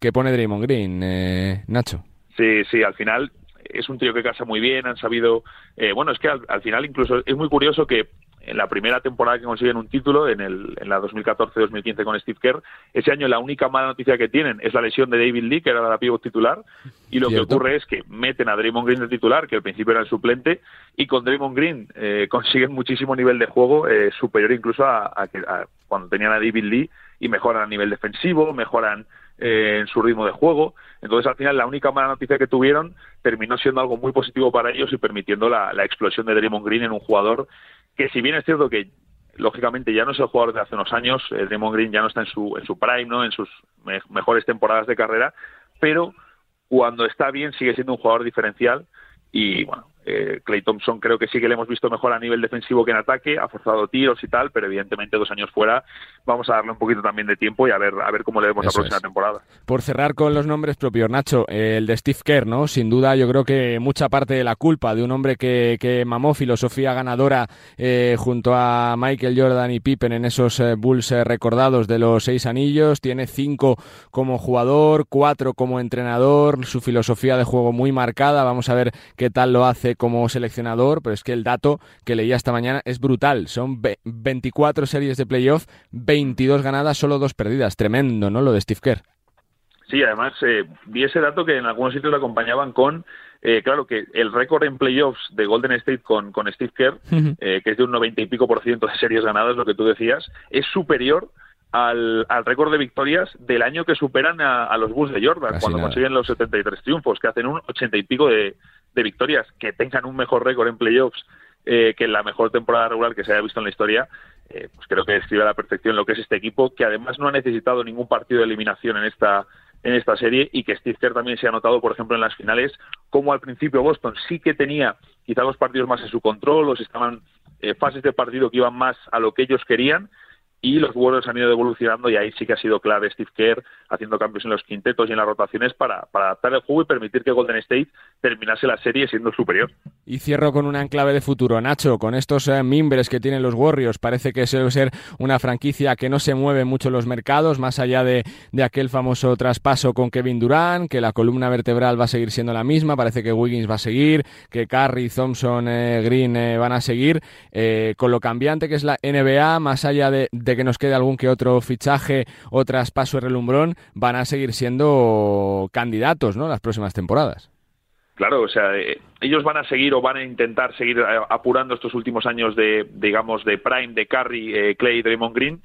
que pone Draymond Green, eh, Nacho. Sí, sí, al final es un tío que casa muy bien, han sabido... eh, bueno, es que al, al final incluso es muy curioso que en la primera temporada que consiguen un título, en, el, en la 2014-2015 con Steve Kerr. Ese año la única mala noticia que tienen es la lesión de David Lee, que era la pivot titular, y lo Cierto. que ocurre es que meten a Draymond Green de titular, que al principio era el suplente, y con Draymond Green eh, consiguen muchísimo nivel de juego, eh, superior incluso a, a que- a cuando tenían a David Lee, y mejoran a nivel defensivo, mejoran eh, en su ritmo de juego. Entonces, al final, la única mala noticia que tuvieron terminó siendo algo muy positivo para ellos y permitiendo la, la explosión de Draymond Green en un jugador que, si bien es cierto que lógicamente ya no es el jugador de hace unos años, eh, Draymond Green ya no está en su, en su prime, ¿no? en sus me- mejores temporadas de carrera, pero cuando está bien sigue siendo un jugador diferencial y bueno, eh, Clay Thompson creo que sí que le hemos visto mejor a nivel defensivo que en ataque, ha forzado tiros y tal, pero evidentemente dos años fuera vamos a darle un poquito también de tiempo y a ver a ver cómo le vemos la próxima es. temporada. Por cerrar con los nombres propios, Nacho, eh, el de Steve Kerr, ¿no? Sin duda, yo creo que mucha parte de la culpa de un hombre que, que mamó filosofía ganadora eh, junto a Michael Jordan y Pippen en esos eh, Bulls eh, recordados de los seis anillos. Tiene cinco como jugador, cuatro como entrenador, su filosofía de juego muy marcada. Vamos a ver qué tal lo hace como seleccionador, pero es que el dato que leía esta mañana es brutal. Son ve- 24 series de playoff, 22 ganadas, solo dos perdidas. Tremendo, ¿no? Lo de Steve Kerr. Sí, además eh, vi ese dato que en algunos sitios lo acompañaban con, eh, claro, que el récord en playoffs de Golden State con, con Steve Kerr, eh, que es de un 90 y pico por ciento de series ganadas, lo que tú decías, es superior al, al récord de victorias del año que superan a, a los Bulls de Jordan, Casi cuando nada. consiguen los 73 triunfos, que hacen un 80 y pico de, de victorias, que tengan un mejor récord en playoffs eh, que en la mejor temporada regular que se haya visto en la historia, eh, pues creo que describe a la perfección lo que es este equipo, que además no ha necesitado ningún partido de eliminación en esta en esta serie y que Steve Kerr también se ha notado, por ejemplo, en las finales, como al principio Boston sí que tenía quizá los partidos más en su control, o si estaban eh, fases de partido que iban más a lo que ellos querían, y los Warriors han ido evolucionando y ahí sí que ha sido clave Steve Kerr haciendo cambios en los quintetos y en las rotaciones para, adaptar el juego y permitir que Golden State terminase la serie siendo superior. Y cierro con una enclave de futuro. Nacho, con estos eh, mimbres que tienen los Warriors, parece que suele ser una franquicia que no se mueve mucho en los mercados, más allá de, de aquel famoso traspaso con Kevin Durant, que la columna vertebral va a seguir siendo la misma, parece que Wiggins va a seguir, que Curry, Thompson, eh, Green eh, van a seguir. Con lo cambiante que es la NBA, más allá de que nos quede algún que otro fichaje o traspaso de relumbrón, van a seguir siendo candidatos ¿no? las próximas temporadas. Claro, o sea, eh, ellos van a seguir o van a intentar seguir eh, apurando estos últimos años de, digamos, de prime de Curry, eh, Clay, Draymond Green.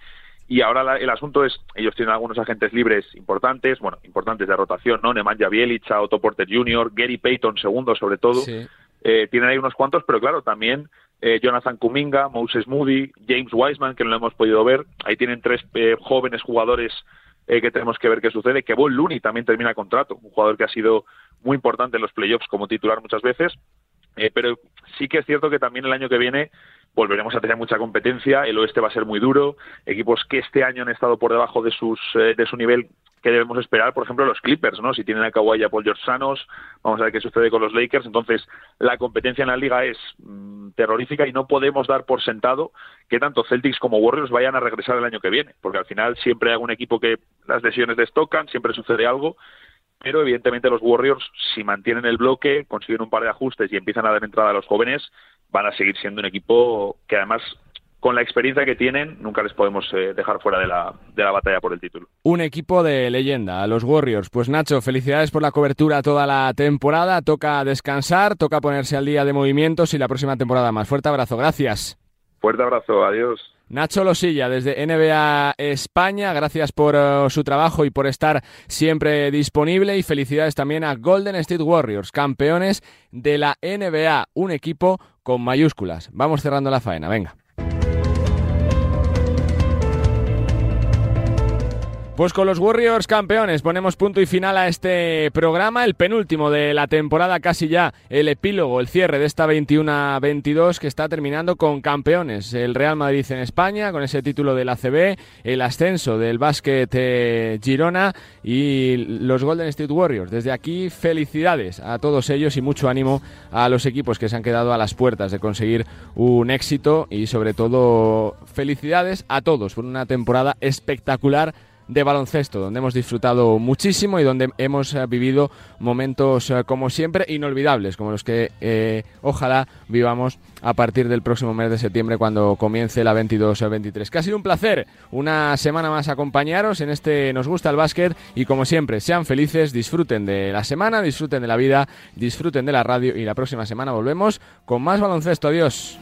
Y ahora la- el asunto es, ellos tienen algunos agentes libres importantes, bueno, importantes de rotación, ¿no? Nemanja Bjelica, Otto Porter Jr., Gary Payton segundo sobre todo. Eh, tienen ahí unos cuantos, pero claro, también eh, Jonathan Kuminga, Moses Moody, James Wiseman, que no lo hemos podido ver. Ahí tienen tres eh, jóvenes jugadores eh, que tenemos que ver qué sucede. Que Von Looney también termina contrato, un jugador que ha sido muy importante en los playoffs como titular muchas veces. Pero sí que es cierto que también el año que viene volveremos a tener mucha competencia. El oeste va a ser muy duro. Equipos que este año han estado por debajo de, sus, eh, de su nivel que debemos esperar, por ejemplo, los Clippers, ¿no? Si tienen a Kawhi y a Paul George sanos, vamos a ver qué sucede con los Lakers. Entonces, la competencia en la liga es mm, terrorífica y no podemos dar por sentado que tanto Celtics como Warriors vayan a regresar el año que viene, porque al final siempre hay algún equipo que las lesiones destocan, siempre sucede algo, pero evidentemente los Warriors, si mantienen el bloque, consiguen un par de ajustes y empiezan a dar entrada a los jóvenes, van a seguir siendo un equipo que además, con la experiencia que tienen, nunca les podemos eh, dejar fuera de la, de la batalla por el título. Un equipo de leyenda, los Warriors. Pues Nacho, felicidades por la cobertura toda la temporada. Toca descansar, toca ponerse al día de movimientos y la próxima temporada más. Fuerte abrazo, gracias. Fuerte abrazo, adiós. Nacho Losilla, desde NBA España, gracias por eh, su trabajo y por estar siempre disponible y felicidades también a Golden State Warriors, campeones de la NBA, un equipo con mayúsculas. Vamos cerrando la faena, venga. Pues con los Warriors campeones ponemos punto y final a este programa, el penúltimo de la temporada, casi ya el epílogo, el cierre de esta 21-22 que está terminando con campeones. El Real Madrid en España con ese título del ACB, el ascenso del básquet eh, Girona y los Golden State Warriors. Desde aquí felicidades a todos ellos y mucho ánimo a los equipos que se han quedado a las puertas de conseguir un éxito y sobre todo felicidades a todos por una temporada espectacular de baloncesto, donde hemos disfrutado muchísimo y donde hemos eh, vivido momentos, eh, como siempre, inolvidables, como los que eh, ojalá vivamos a partir del próximo mes de septiembre cuando comience la 22-23. Que ha sido un placer una semana más acompañaros en este Nos gusta el básquet y como siempre, sean felices, disfruten de la semana, disfruten de la vida, disfruten de la radio y la próxima semana volvemos con más baloncesto. Adiós.